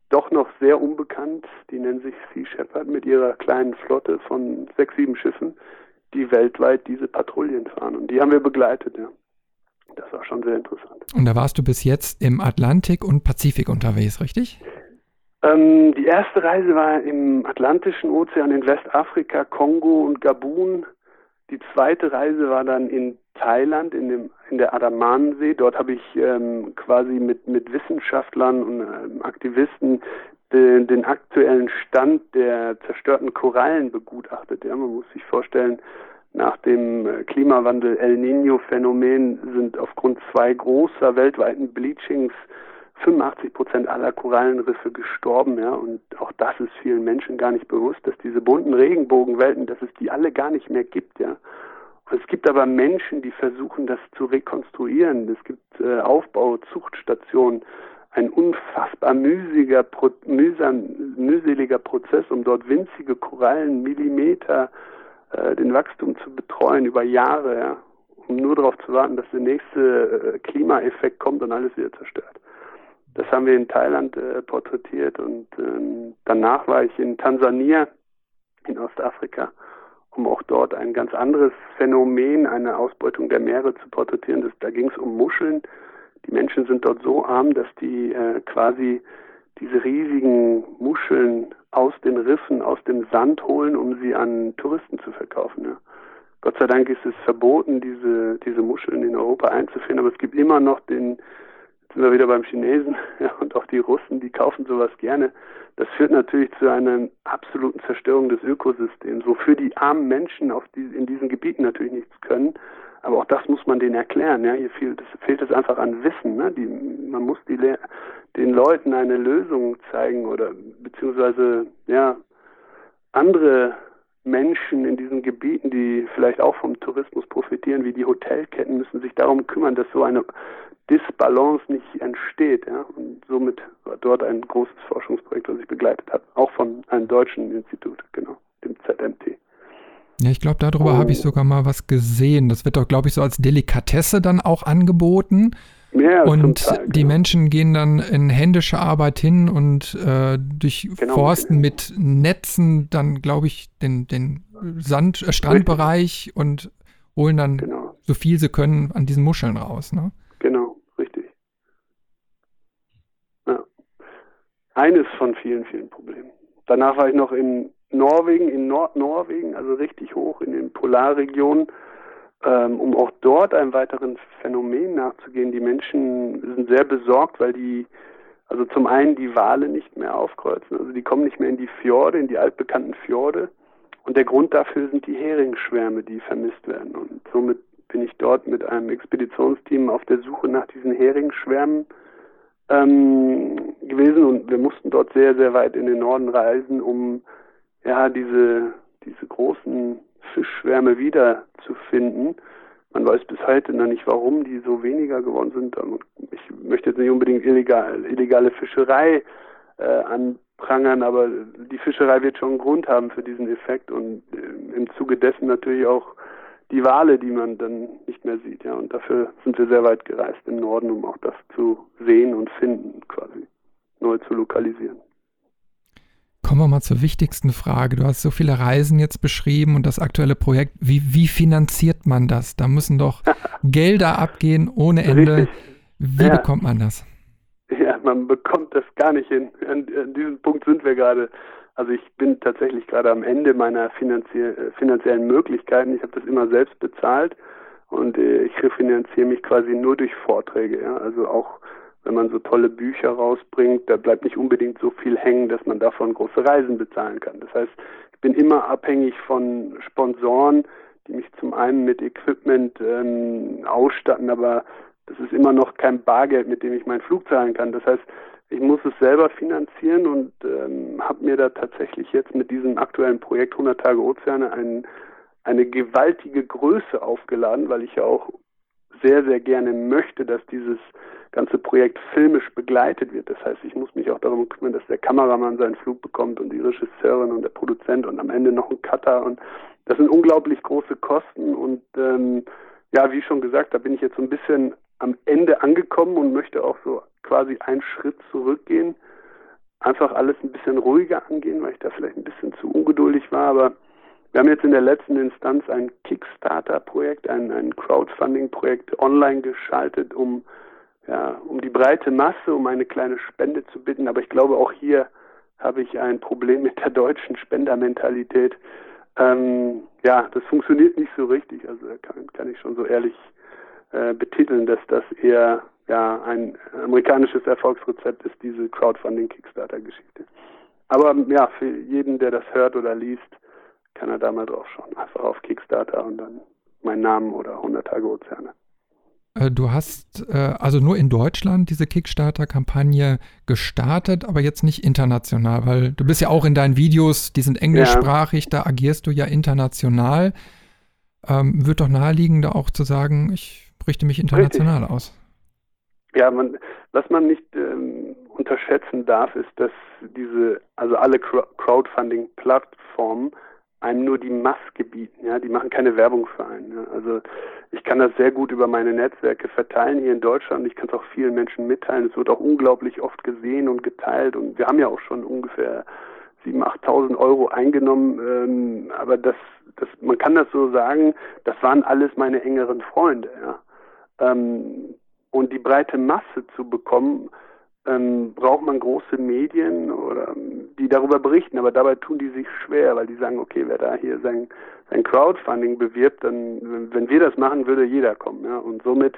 doch noch sehr unbekannt. Die nennen sich Sea Shepherd mit ihrer kleinen Flotte von sechs, sieben Schiffen, die weltweit diese Patrouillen fahren. Und die haben wir begleitet, ja. Das war schon sehr interessant. Und da warst du bis jetzt im Atlantik und Pazifik unterwegs, richtig? Ähm, die erste Reise war im Atlantischen Ozean in Westafrika, Kongo und Gabun. Die zweite Reise war dann in Thailand, in, dem, in der Adamanensee. Dort habe ich ähm, quasi mit, mit Wissenschaftlern und ähm, Aktivisten den, den, aktuellen Stand der zerstörten Korallen begutachtet. Ja, man muss sich vorstellen, nach dem äh, Klimawandel El Nino-Phänomen sind aufgrund zwei großer weltweiten Bleachings 85 Prozent aller Korallenriffe gestorben, ja, und auch das ist vielen Menschen gar nicht bewusst, dass diese bunten Regenbogenwelten, dass es die alle gar nicht mehr gibt, ja. Und es gibt aber Menschen, die versuchen, das zu rekonstruieren. Es gibt äh, Aufbau, Zuchtstationen, ein unfassbar mühsiger, pro, mühsam, mühseliger Prozess, um dort winzige Korallen, Millimeter, äh, den Wachstum zu betreuen über Jahre, ja, um nur darauf zu warten, dass der nächste äh, Klimaeffekt kommt und alles wieder zerstört. Das haben wir in Thailand äh, porträtiert und ähm, danach war ich in Tansania, in Ostafrika, um auch dort ein ganz anderes Phänomen, eine Ausbeutung der Meere zu porträtieren. Das, da ging es um Muscheln. Die Menschen sind dort so arm, dass die äh, quasi diese riesigen Muscheln aus den Riffen, aus dem Sand holen, um sie an Touristen zu verkaufen. Ja. Gott sei Dank ist es verboten, diese, diese Muscheln in Europa einzuführen, aber es gibt immer noch den, sind wir wieder beim Chinesen ja, und auch die Russen, die kaufen sowas gerne. Das führt natürlich zu einer absoluten Zerstörung des Ökosystems, wofür die armen Menschen auf die, in diesen Gebieten natürlich nichts können. Aber auch das muss man denen erklären. Ja, hier fehlt es, fehlt es einfach an Wissen. Ne? Die, man muss die, den Leuten eine Lösung zeigen oder beziehungsweise ja andere Menschen in diesen Gebieten, die vielleicht auch vom Tourismus profitieren, wie die Hotelketten, müssen sich darum kümmern, dass so eine Disbalance nicht entsteht. Ja? Und somit war dort ein großes Forschungsprojekt, was ich begleitet habe, auch von einem deutschen Institut, genau, dem ZMT. Ja, ich glaube, darüber oh. habe ich sogar mal was gesehen. Das wird doch, glaube ich, so als Delikatesse dann auch angeboten. Ja, und Teil, die genau. Menschen gehen dann in händische Arbeit hin und äh, durch genau, Forsten genau. mit Netzen dann, glaube ich, den, den Sand, äh, Strandbereich Richtig. und holen dann genau. so viel sie können an diesen Muscheln raus. Ne? eines von vielen, vielen Problemen. Danach war ich noch in Norwegen, in Nordnorwegen, also richtig hoch in den Polarregionen, ähm, um auch dort einem weiteren Phänomen nachzugehen. Die Menschen sind sehr besorgt, weil die, also zum einen die Wale nicht mehr aufkreuzen, also die kommen nicht mehr in die Fjorde, in die altbekannten Fjorde. Und der Grund dafür sind die Heringsschwärme, die vermisst werden. Und somit bin ich dort mit einem Expeditionsteam auf der Suche nach diesen Heringsschwärmen ähm, gewesen und wir mussten dort sehr, sehr weit in den Norden reisen, um ja diese, diese großen Fischschwärme wiederzufinden. Man weiß bis heute noch nicht, warum die so weniger geworden sind. Ich möchte jetzt nicht unbedingt illegal, illegale Fischerei äh, anprangern, aber die Fischerei wird schon einen Grund haben für diesen Effekt und äh, im Zuge dessen natürlich auch die Wale, die man dann nicht mehr sieht. Ja, und dafür sind wir sehr weit gereist im Norden, um auch das zu sehen und finden, quasi neu zu lokalisieren. Kommen wir mal zur wichtigsten Frage. Du hast so viele Reisen jetzt beschrieben und das aktuelle Projekt. Wie, wie finanziert man das? Da müssen doch Gelder abgehen ohne Ende. Richtig. Wie ja. bekommt man das? Ja, man bekommt das gar nicht hin. An, an diesem Punkt sind wir gerade. Also ich bin tatsächlich gerade am Ende meiner finanzie finanziellen Möglichkeiten. Ich habe das immer selbst bezahlt und äh, ich refinanziere mich quasi nur durch Vorträge. Ja? Also auch wenn man so tolle Bücher rausbringt, da bleibt nicht unbedingt so viel hängen, dass man davon große Reisen bezahlen kann. Das heißt, ich bin immer abhängig von Sponsoren, die mich zum einen mit Equipment ähm, ausstatten, aber das ist immer noch kein Bargeld, mit dem ich meinen Flug zahlen kann. Das heißt, ich muss es selber finanzieren und ähm, habe mir da tatsächlich jetzt mit diesem aktuellen Projekt 100 Tage Ozeane ein, eine gewaltige Größe aufgeladen, weil ich ja auch sehr, sehr gerne möchte, dass dieses ganze Projekt filmisch begleitet wird. Das heißt, ich muss mich auch darum kümmern, dass der Kameramann seinen Flug bekommt und die Regisseurin und der Produzent und am Ende noch ein Cutter. Und das sind unglaublich große Kosten. Und ähm, ja, wie schon gesagt, da bin ich jetzt so ein bisschen am Ende angekommen und möchte auch so quasi einen Schritt zurückgehen. Einfach alles ein bisschen ruhiger angehen, weil ich da vielleicht ein bisschen zu ungeduldig war. Aber wir haben jetzt in der letzten Instanz ein Kickstarter-Projekt, ein, ein Crowdfunding-Projekt online geschaltet, um ja, um die breite Masse, um eine kleine Spende zu bitten. Aber ich glaube, auch hier habe ich ein Problem mit der deutschen Spendermentalität. Ähm, ja, das funktioniert nicht so richtig. Also kann, kann ich schon so ehrlich äh, betiteln, dass das eher ja ein amerikanisches Erfolgsrezept ist, diese Crowdfunding-Kickstarter-Geschichte. Aber ja, für jeden, der das hört oder liest, kann er da mal drauf schauen. Einfach auf Kickstarter und dann mein Namen oder 100 Tage Ozeane. Äh, du hast äh, also nur in Deutschland diese Kickstarter-Kampagne gestartet, aber jetzt nicht international, weil du bist ja auch in deinen Videos, die sind englischsprachig, ja. da agierst du ja international. Ähm, wird doch naheliegen, da auch zu sagen, ich richte mich international Richtig. aus. Ja, man, was man nicht ähm, unterschätzen darf, ist, dass diese, also alle Crowdfunding-Plattformen einem nur die Maske bieten, ja, die machen keine Werbung für einen. Ja. Also ich kann das sehr gut über meine Netzwerke verteilen hier in Deutschland. Ich kann es auch vielen Menschen mitteilen. Es wird auch unglaublich oft gesehen und geteilt und wir haben ja auch schon ungefähr 7.000, 8.000 Euro eingenommen. Ähm, aber das, das, man kann das so sagen, das waren alles meine engeren Freunde. Ja. Ähm, und die breite Masse zu bekommen, ähm, braucht man große Medien oder die darüber berichten, aber dabei tun die sich schwer, weil die sagen, okay, wer da hier sein, sein Crowdfunding bewirbt, dann, wenn wir das machen, würde jeder kommen. Ja? Und somit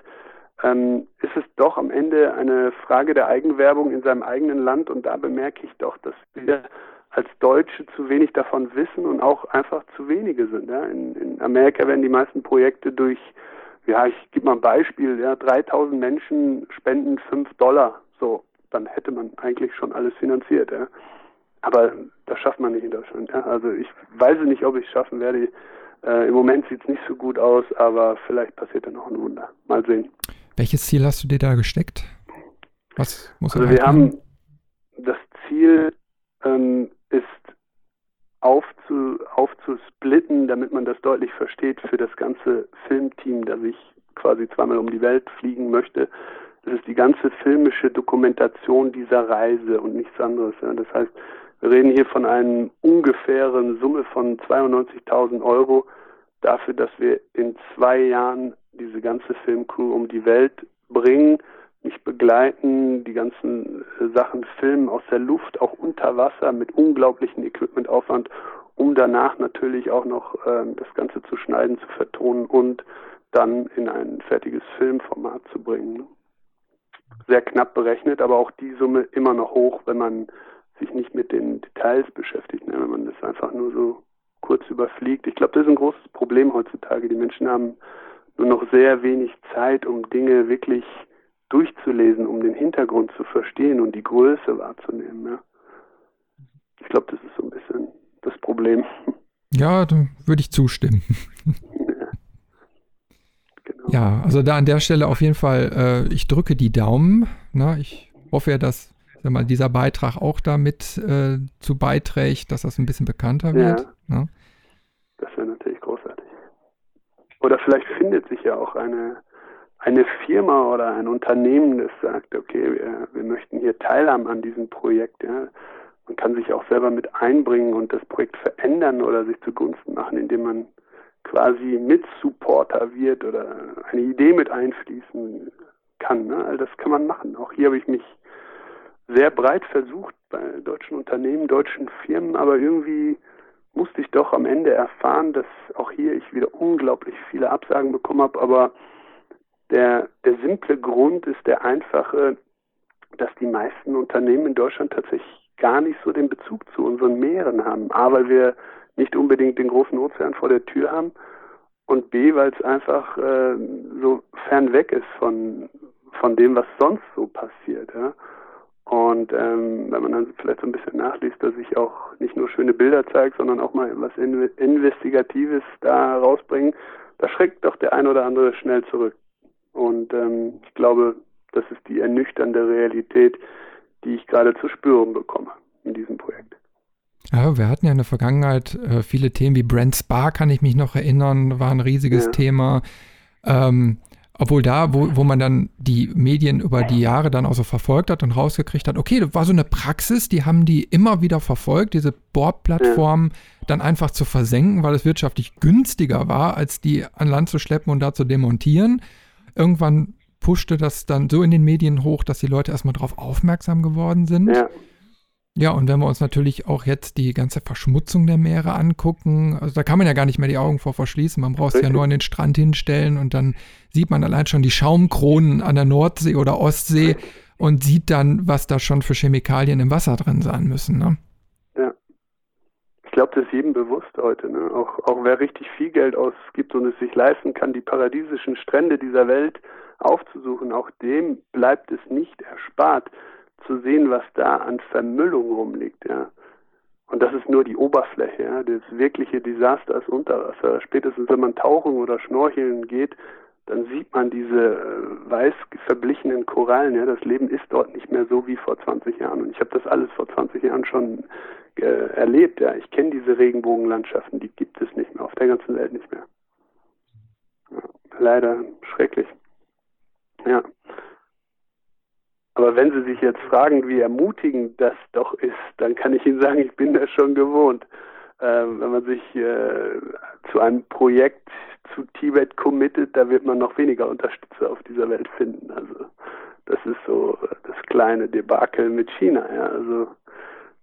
ähm, ist es doch am Ende eine Frage der Eigenwerbung in seinem eigenen Land und da bemerke ich doch, dass wir als Deutsche zu wenig davon wissen und auch einfach zu wenige sind. Ja? In, in Amerika werden die meisten Projekte durch, ja, ich gebe mal ein Beispiel, ja, 3000 Menschen spenden 5 Dollar. So, dann hätte man eigentlich schon alles finanziert. Ja. Aber das schafft man nicht in Deutschland. Ja. Also ich weiß nicht, ob ich es schaffen werde. Äh, Im Moment sieht es nicht so gut aus, aber vielleicht passiert da noch ein Wunder. Mal sehen. Welches Ziel hast du dir da gesteckt? Was muss also wir haben das Ziel ähm, ist aufzu, aufzusplitten, damit man das deutlich versteht für das ganze Filmteam, das ich quasi zweimal um die Welt fliegen möchte. Das ist die ganze filmische Dokumentation dieser Reise und nichts anderes. Ja. Das heißt, wir reden hier von einer ungefähren Summe von 92.000 Euro dafür, dass wir in zwei Jahren diese ganze Filmcrew um die Welt bringen, mich begleiten, die ganzen äh, Sachen filmen aus der Luft, auch unter Wasser mit unglaublichem Equipmentaufwand, um danach natürlich auch noch äh, das Ganze zu schneiden, zu vertonen und dann in ein fertiges Filmformat zu bringen sehr knapp berechnet, aber auch die Summe immer noch hoch, wenn man sich nicht mit den Details beschäftigt, ne? wenn man das einfach nur so kurz überfliegt. Ich glaube, das ist ein großes Problem heutzutage. Die Menschen haben nur noch sehr wenig Zeit, um Dinge wirklich durchzulesen, um den Hintergrund zu verstehen und die Größe wahrzunehmen. Ja? Ich glaube, das ist so ein bisschen das Problem. Ja, da würde ich zustimmen. Ja, also da an der Stelle auf jeden Fall, äh, ich drücke die Daumen. Na, ich hoffe ja, dass sag mal, dieser Beitrag auch damit äh, zu beiträgt, dass das ein bisschen bekannter wird. Ja. Das wäre natürlich großartig. oder vielleicht findet sich ja auch eine, eine Firma oder ein Unternehmen, das sagt, okay, wir, wir möchten hier teilhaben an diesem Projekt. Ja. Man kann sich auch selber mit einbringen und das Projekt verändern oder sich zugunsten machen, indem man quasi Mitsupporter wird oder eine Idee mit einfließen kann. Ne? All das kann man machen. Auch hier habe ich mich sehr breit versucht bei deutschen Unternehmen, deutschen Firmen, aber irgendwie musste ich doch am Ende erfahren, dass auch hier ich wieder unglaublich viele Absagen bekommen habe. Aber der, der simple Grund ist der einfache, dass die meisten Unternehmen in Deutschland tatsächlich gar nicht so den Bezug zu unseren Meeren haben. A, weil wir nicht unbedingt den großen Ozean vor der Tür haben und B, weil es einfach äh, so fern weg ist von, von dem, was sonst so passiert. Ja? Und ähm, wenn man dann vielleicht so ein bisschen nachliest, dass ich auch nicht nur schöne Bilder zeige, sondern auch mal was Investigatives da rausbringen, da schreckt doch der ein oder andere schnell zurück. Und ähm, ich glaube, das ist die ernüchternde Realität, die ich gerade zu spüren bekomme in diesem Projekt. Ja, wir hatten ja in der Vergangenheit äh, viele Themen wie Brand Spa, kann ich mich noch erinnern, war ein riesiges ja. Thema. Ähm, obwohl da, wo, wo man dann die Medien über die Jahre dann auch so verfolgt hat und rausgekriegt hat, okay, das war so eine Praxis, die haben die immer wieder verfolgt, diese Bohrplattformen ja. dann einfach zu versenken, weil es wirtschaftlich günstiger war, als die an Land zu schleppen und da zu demontieren. Irgendwann pushte das dann so in den Medien hoch, dass die Leute erstmal darauf aufmerksam geworden sind. Ja. Ja, und wenn wir uns natürlich auch jetzt die ganze Verschmutzung der Meere angucken, also da kann man ja gar nicht mehr die Augen vor verschließen. Man braucht es ja nur an den Strand hinstellen und dann sieht man allein schon die Schaumkronen an der Nordsee oder Ostsee und sieht dann, was da schon für Chemikalien im Wasser drin sein müssen. Ne? Ja. Ich glaube, das ist jedem bewusst heute. Ne? Auch, auch wer richtig viel Geld ausgibt und es sich leisten kann, die paradiesischen Strände dieser Welt aufzusuchen, auch dem bleibt es nicht erspart zu sehen, was da an Vermüllung rumliegt, ja. Und das ist nur die Oberfläche, ja. Das wirkliche Desaster ist Unterwasser. Spätestens wenn man tauchen oder schnorcheln geht, dann sieht man diese äh, weiß verblichenen Korallen. Ja, das Leben ist dort nicht mehr so wie vor 20 Jahren. Und ich habe das alles vor 20 Jahren schon äh, erlebt. Ja, ich kenne diese Regenbogenlandschaften, die gibt es nicht mehr auf der ganzen Welt nicht mehr. Ja, leider schrecklich. Ja. Aber wenn Sie sich jetzt fragen, wie ermutigend das doch ist, dann kann ich Ihnen sagen, ich bin das schon gewohnt. Ähm, wenn man sich äh, zu einem Projekt zu Tibet committet, da wird man noch weniger Unterstützer auf dieser Welt finden. Also das ist so das kleine Debakel mit China. Ja. Also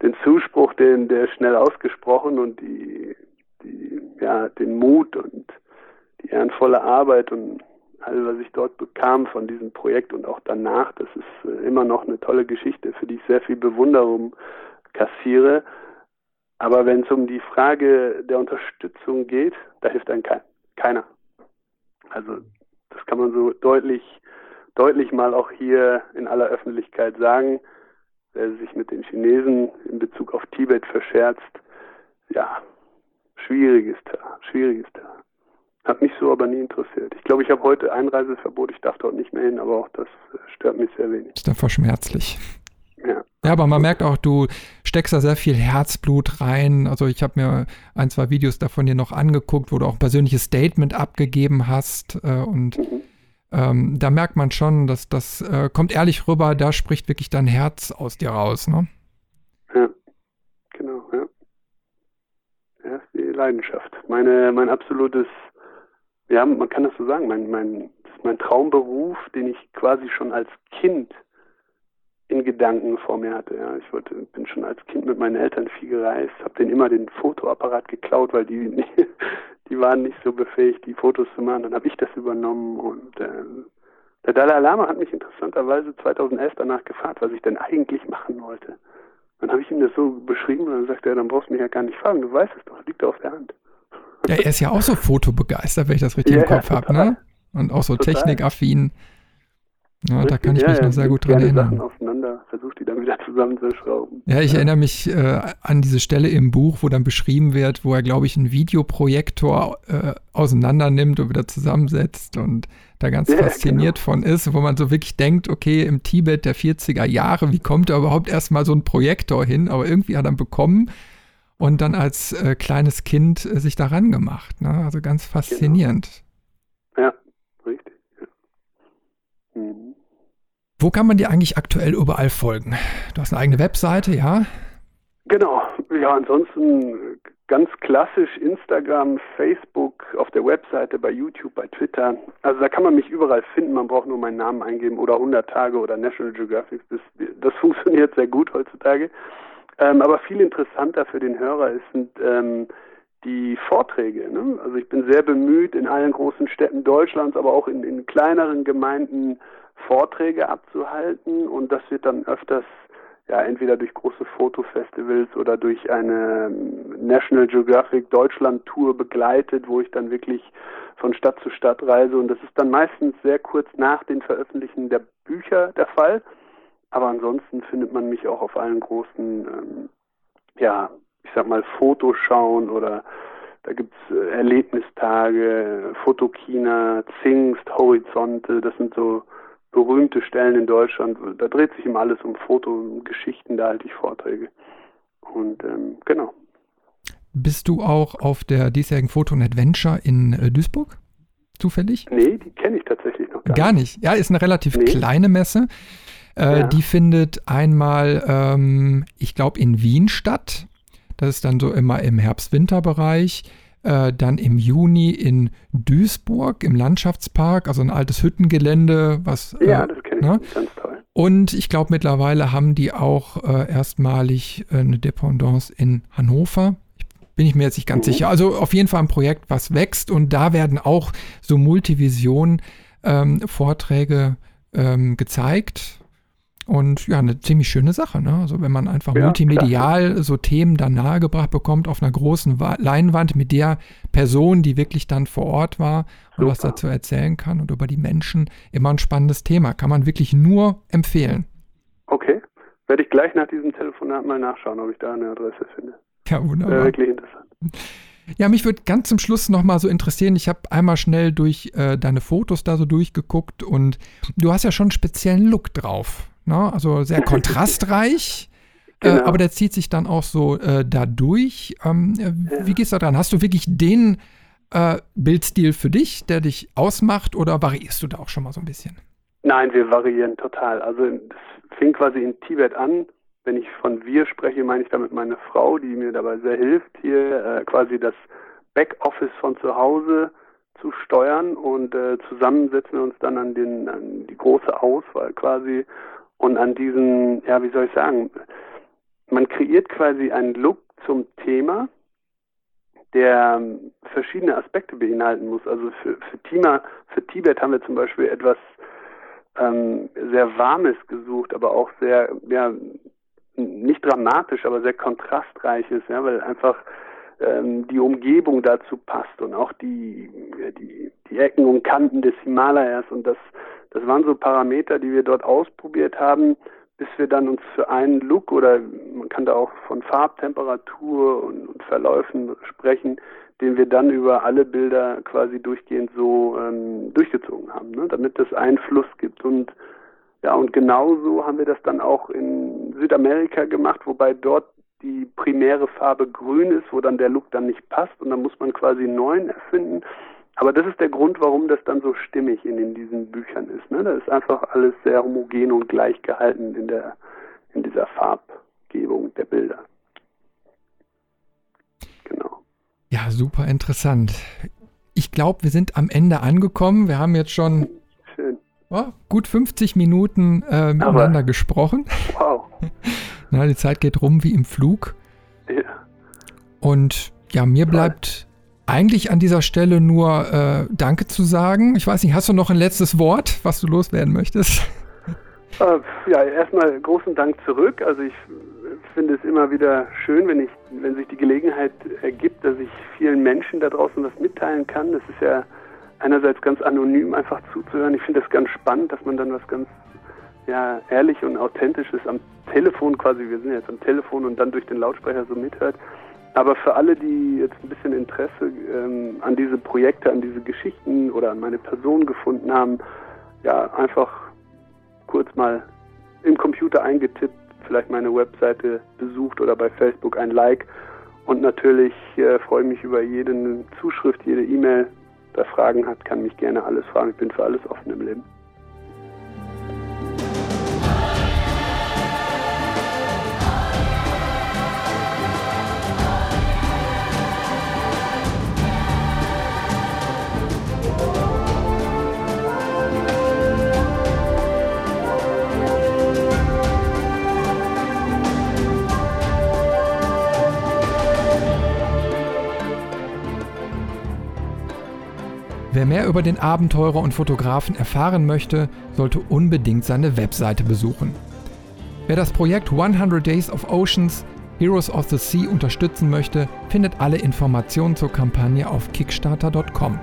den Zuspruch, den der schnell ausgesprochen und die, die ja den Mut und die ehrenvolle Arbeit und all was ich dort bekam von diesem Projekt und auch danach, das ist äh, immer noch eine tolle Geschichte, für die ich sehr viel Bewunderung kassiere. Aber wenn es um die Frage der Unterstützung geht, da hilft einem kein, keiner. Also das kann man so deutlich, deutlich mal auch hier in aller Öffentlichkeit sagen. Wer sich mit den Chinesen in Bezug auf Tibet verscherzt, ja, schwieriges Thema, schwieriges Thema. Hat mich so aber nie interessiert. Ich glaube, ich habe heute Einreiseverbot, ich darf dort nicht mehr hin, aber auch das äh, stört mich sehr wenig. Ist einfach schmerzlich. Ja. ja, aber man merkt auch, du steckst da sehr viel Herzblut rein. Also ich habe mir ein, zwei Videos davon dir noch angeguckt, wo du auch ein persönliches Statement abgegeben hast. Äh, und mhm. ähm, da merkt man schon, dass das äh, kommt ehrlich rüber, da spricht wirklich dein Herz aus dir raus, ne? Ja, genau, ja. Ja, die Leidenschaft. Meine, mein absolutes ja, man kann das so sagen, mein, mein, mein Traumberuf, den ich quasi schon als Kind in Gedanken vor mir hatte. Ja, ich wollte, bin schon als Kind mit meinen Eltern viel gereist, habe denen immer den Fotoapparat geklaut, weil die die waren nicht so befähigt, die Fotos zu machen. Dann habe ich das übernommen und äh, der Dalai Lama hat mich interessanterweise 2011 danach gefragt, was ich denn eigentlich machen wollte. Dann habe ich ihm das so beschrieben und dann sagte er, dann brauchst du mich ja gar nicht fragen, du weißt es doch, liegt auf der Hand. Ja, er ist ja auch so fotobegeistert, wenn ich das richtig ja, im Kopf habe, ne? Und auch so total. technikaffin. Ja, richtig, da kann ich mich ja, noch sehr gut dran erinnern. Sachen auseinander, versucht die dann wieder zusammenzuschrauben. Ja, ich erinnere mich äh, an diese Stelle im Buch, wo dann beschrieben wird, wo er, glaube ich, einen Videoprojektor äh, auseinander nimmt und wieder zusammensetzt und da ganz ja, fasziniert genau. von ist, wo man so wirklich denkt, okay, im Tibet der 40er Jahre, wie kommt da überhaupt erstmal so ein Projektor hin? Aber irgendwie hat er bekommen und dann als äh, kleines Kind äh, sich daran gemacht. Ne? Also ganz genau. faszinierend. Genau. Ja, richtig. Ja. Mhm. Wo kann man dir eigentlich aktuell überall folgen? Du hast eine eigene Webseite, ja? Genau. Ja, ansonsten ganz klassisch Instagram, Facebook, auf der Webseite, bei YouTube, bei Twitter. Also da kann man mich überall finden. Man braucht nur meinen Namen eingeben oder 100 Tage oder National Geographic. Das, das funktioniert sehr gut heutzutage. Ähm, aber viel interessanter für den Hörer sind ähm, die Vorträge. Ne? Also ich bin sehr bemüht, in allen großen Städten Deutschlands, aber auch in, in kleineren Gemeinden Vorträge abzuhalten und das wird dann öfters ja entweder durch große Fotofestivals oder durch eine National Geographic Deutschland Tour begleitet, wo ich dann wirklich von Stadt zu Stadt reise und das ist dann meistens sehr kurz nach den Veröffentlichen der Bücher der Fall. Aber ansonsten findet man mich auch auf allen großen, ähm, ja, ich sag mal, Fotoschauen oder da gibt's äh, Erlebnistage, Fotokina, Zingst, Horizonte, das sind so berühmte Stellen in Deutschland. Da dreht sich immer alles um Foto und Geschichten, da halte ich Vorträge. Und ähm, genau. Bist du auch auf der diesjährigen Foto und Adventure in äh, Duisburg? Zufällig? Nee, die kenne ich tatsächlich noch gar, gar nicht. Ja, ist eine relativ nee. kleine Messe. Äh, ja. Die findet einmal, ähm, ich glaube, in Wien statt. Das ist dann so immer im Herbst-Winter-Bereich. Äh, dann im Juni in Duisburg im Landschaftspark, also ein altes Hüttengelände, was. Ja, äh, das kenne ich. Ne? Ganz toll. Und ich glaube, mittlerweile haben die auch äh, erstmalig eine Dependance in Hannover. Bin ich mir jetzt nicht ganz mhm. sicher. Also auf jeden Fall ein Projekt, was wächst und da werden auch so Multivision-Vorträge ähm, ähm, gezeigt und ja, eine ziemlich schöne Sache. Ne? Also wenn man einfach ja, multimedial klar. so Themen dann nahegebracht bekommt auf einer großen Leinwand mit der Person, die wirklich dann vor Ort war und Super. was dazu erzählen kann und über die Menschen, immer ein spannendes Thema. Kann man wirklich nur empfehlen. Okay. Werde ich gleich nach diesem Telefonat mal nachschauen, ob ich da eine Adresse finde. Ja, wunderbar. Wäre wirklich interessant. Ja, mich würde ganz zum Schluss nochmal so interessieren. Ich habe einmal schnell durch äh, deine Fotos da so durchgeguckt und du hast ja schon einen speziellen Look drauf. Ne? Also sehr kontrastreich. Äh, genau. Äh, aber der zieht sich dann auch so äh, dadurch. Ähm, ja. Wie gehst du da dran? Hast du wirklich den äh, Bildstil für dich, der dich ausmacht, oder variierst du da auch schon mal so ein bisschen? Nein, wir variieren total. Also das fing quasi in Tibet an. Wenn ich von wir spreche, meine ich damit meine Frau, die mir dabei sehr hilft, hier äh, quasi das Backoffice von zu Hause zu steuern und äh, zusammen setzen wir uns dann an, den, an die große Auswahl quasi und an diesen, ja, wie soll ich sagen, man kreiert quasi einen Look zum Thema, der verschiedene Aspekte beinhalten muss. Also für, für, Tima, für Tibet haben wir zum Beispiel etwas ähm, sehr Warmes gesucht, aber auch sehr, ja, nicht dramatisch, aber sehr kontrastreiches, ja, weil einfach ähm, die Umgebung dazu passt und auch die, die, die Ecken und Kanten des Himalayas und das das waren so Parameter, die wir dort ausprobiert haben, bis wir dann uns für einen Look oder man kann da auch von Farbtemperatur und, und Verläufen sprechen, den wir dann über alle Bilder quasi durchgehend so ähm, durchgezogen haben, ne? damit es einen Fluss gibt. Und ja, und genauso haben wir das dann auch in Südamerika gemacht, wobei dort die primäre Farbe grün ist, wo dann der Look dann nicht passt und dann muss man quasi einen neuen erfinden. Aber das ist der Grund, warum das dann so stimmig in, in diesen Büchern ist. Ne? Da ist einfach alles sehr homogen und gleich gehalten in, der, in dieser Farbgebung der Bilder. Genau. Ja, super interessant. Ich glaube, wir sind am Ende angekommen. Wir haben jetzt schon oh, gut 50 Minuten äh, miteinander Aber, gesprochen. Wow. Na, die Zeit geht rum wie im Flug. Ja. Und ja, mir bleibt eigentlich an dieser Stelle nur äh, Danke zu sagen. Ich weiß nicht, hast du noch ein letztes Wort, was du loswerden möchtest? Äh, ja, erstmal großen Dank zurück. Also ich finde es immer wieder schön, wenn ich, wenn sich die Gelegenheit ergibt, dass ich vielen Menschen da draußen was mitteilen kann. Das ist ja einerseits ganz anonym einfach zuzuhören. Ich finde das ganz spannend, dass man dann was ganz ja, ehrlich und authentisches am Telefon quasi, wir sind jetzt am Telefon und dann durch den Lautsprecher so mithört. Aber für alle, die jetzt ein bisschen Interesse ähm, an diese Projekte, an diese Geschichten oder an meine Person gefunden haben, ja, einfach kurz mal im Computer eingetippt, vielleicht meine Webseite besucht oder bei Facebook ein Like. Und natürlich äh, freue ich mich über jede Zuschrift, jede E-Mail. Wer Fragen hat, kann mich gerne alles fragen. Ich bin für alles offen im Leben. Wer mehr über den Abenteurer und Fotografen erfahren möchte, sollte unbedingt seine Webseite besuchen. Wer das Projekt 100 Days of Oceans Heroes of the Sea unterstützen möchte, findet alle Informationen zur Kampagne auf kickstarter.com.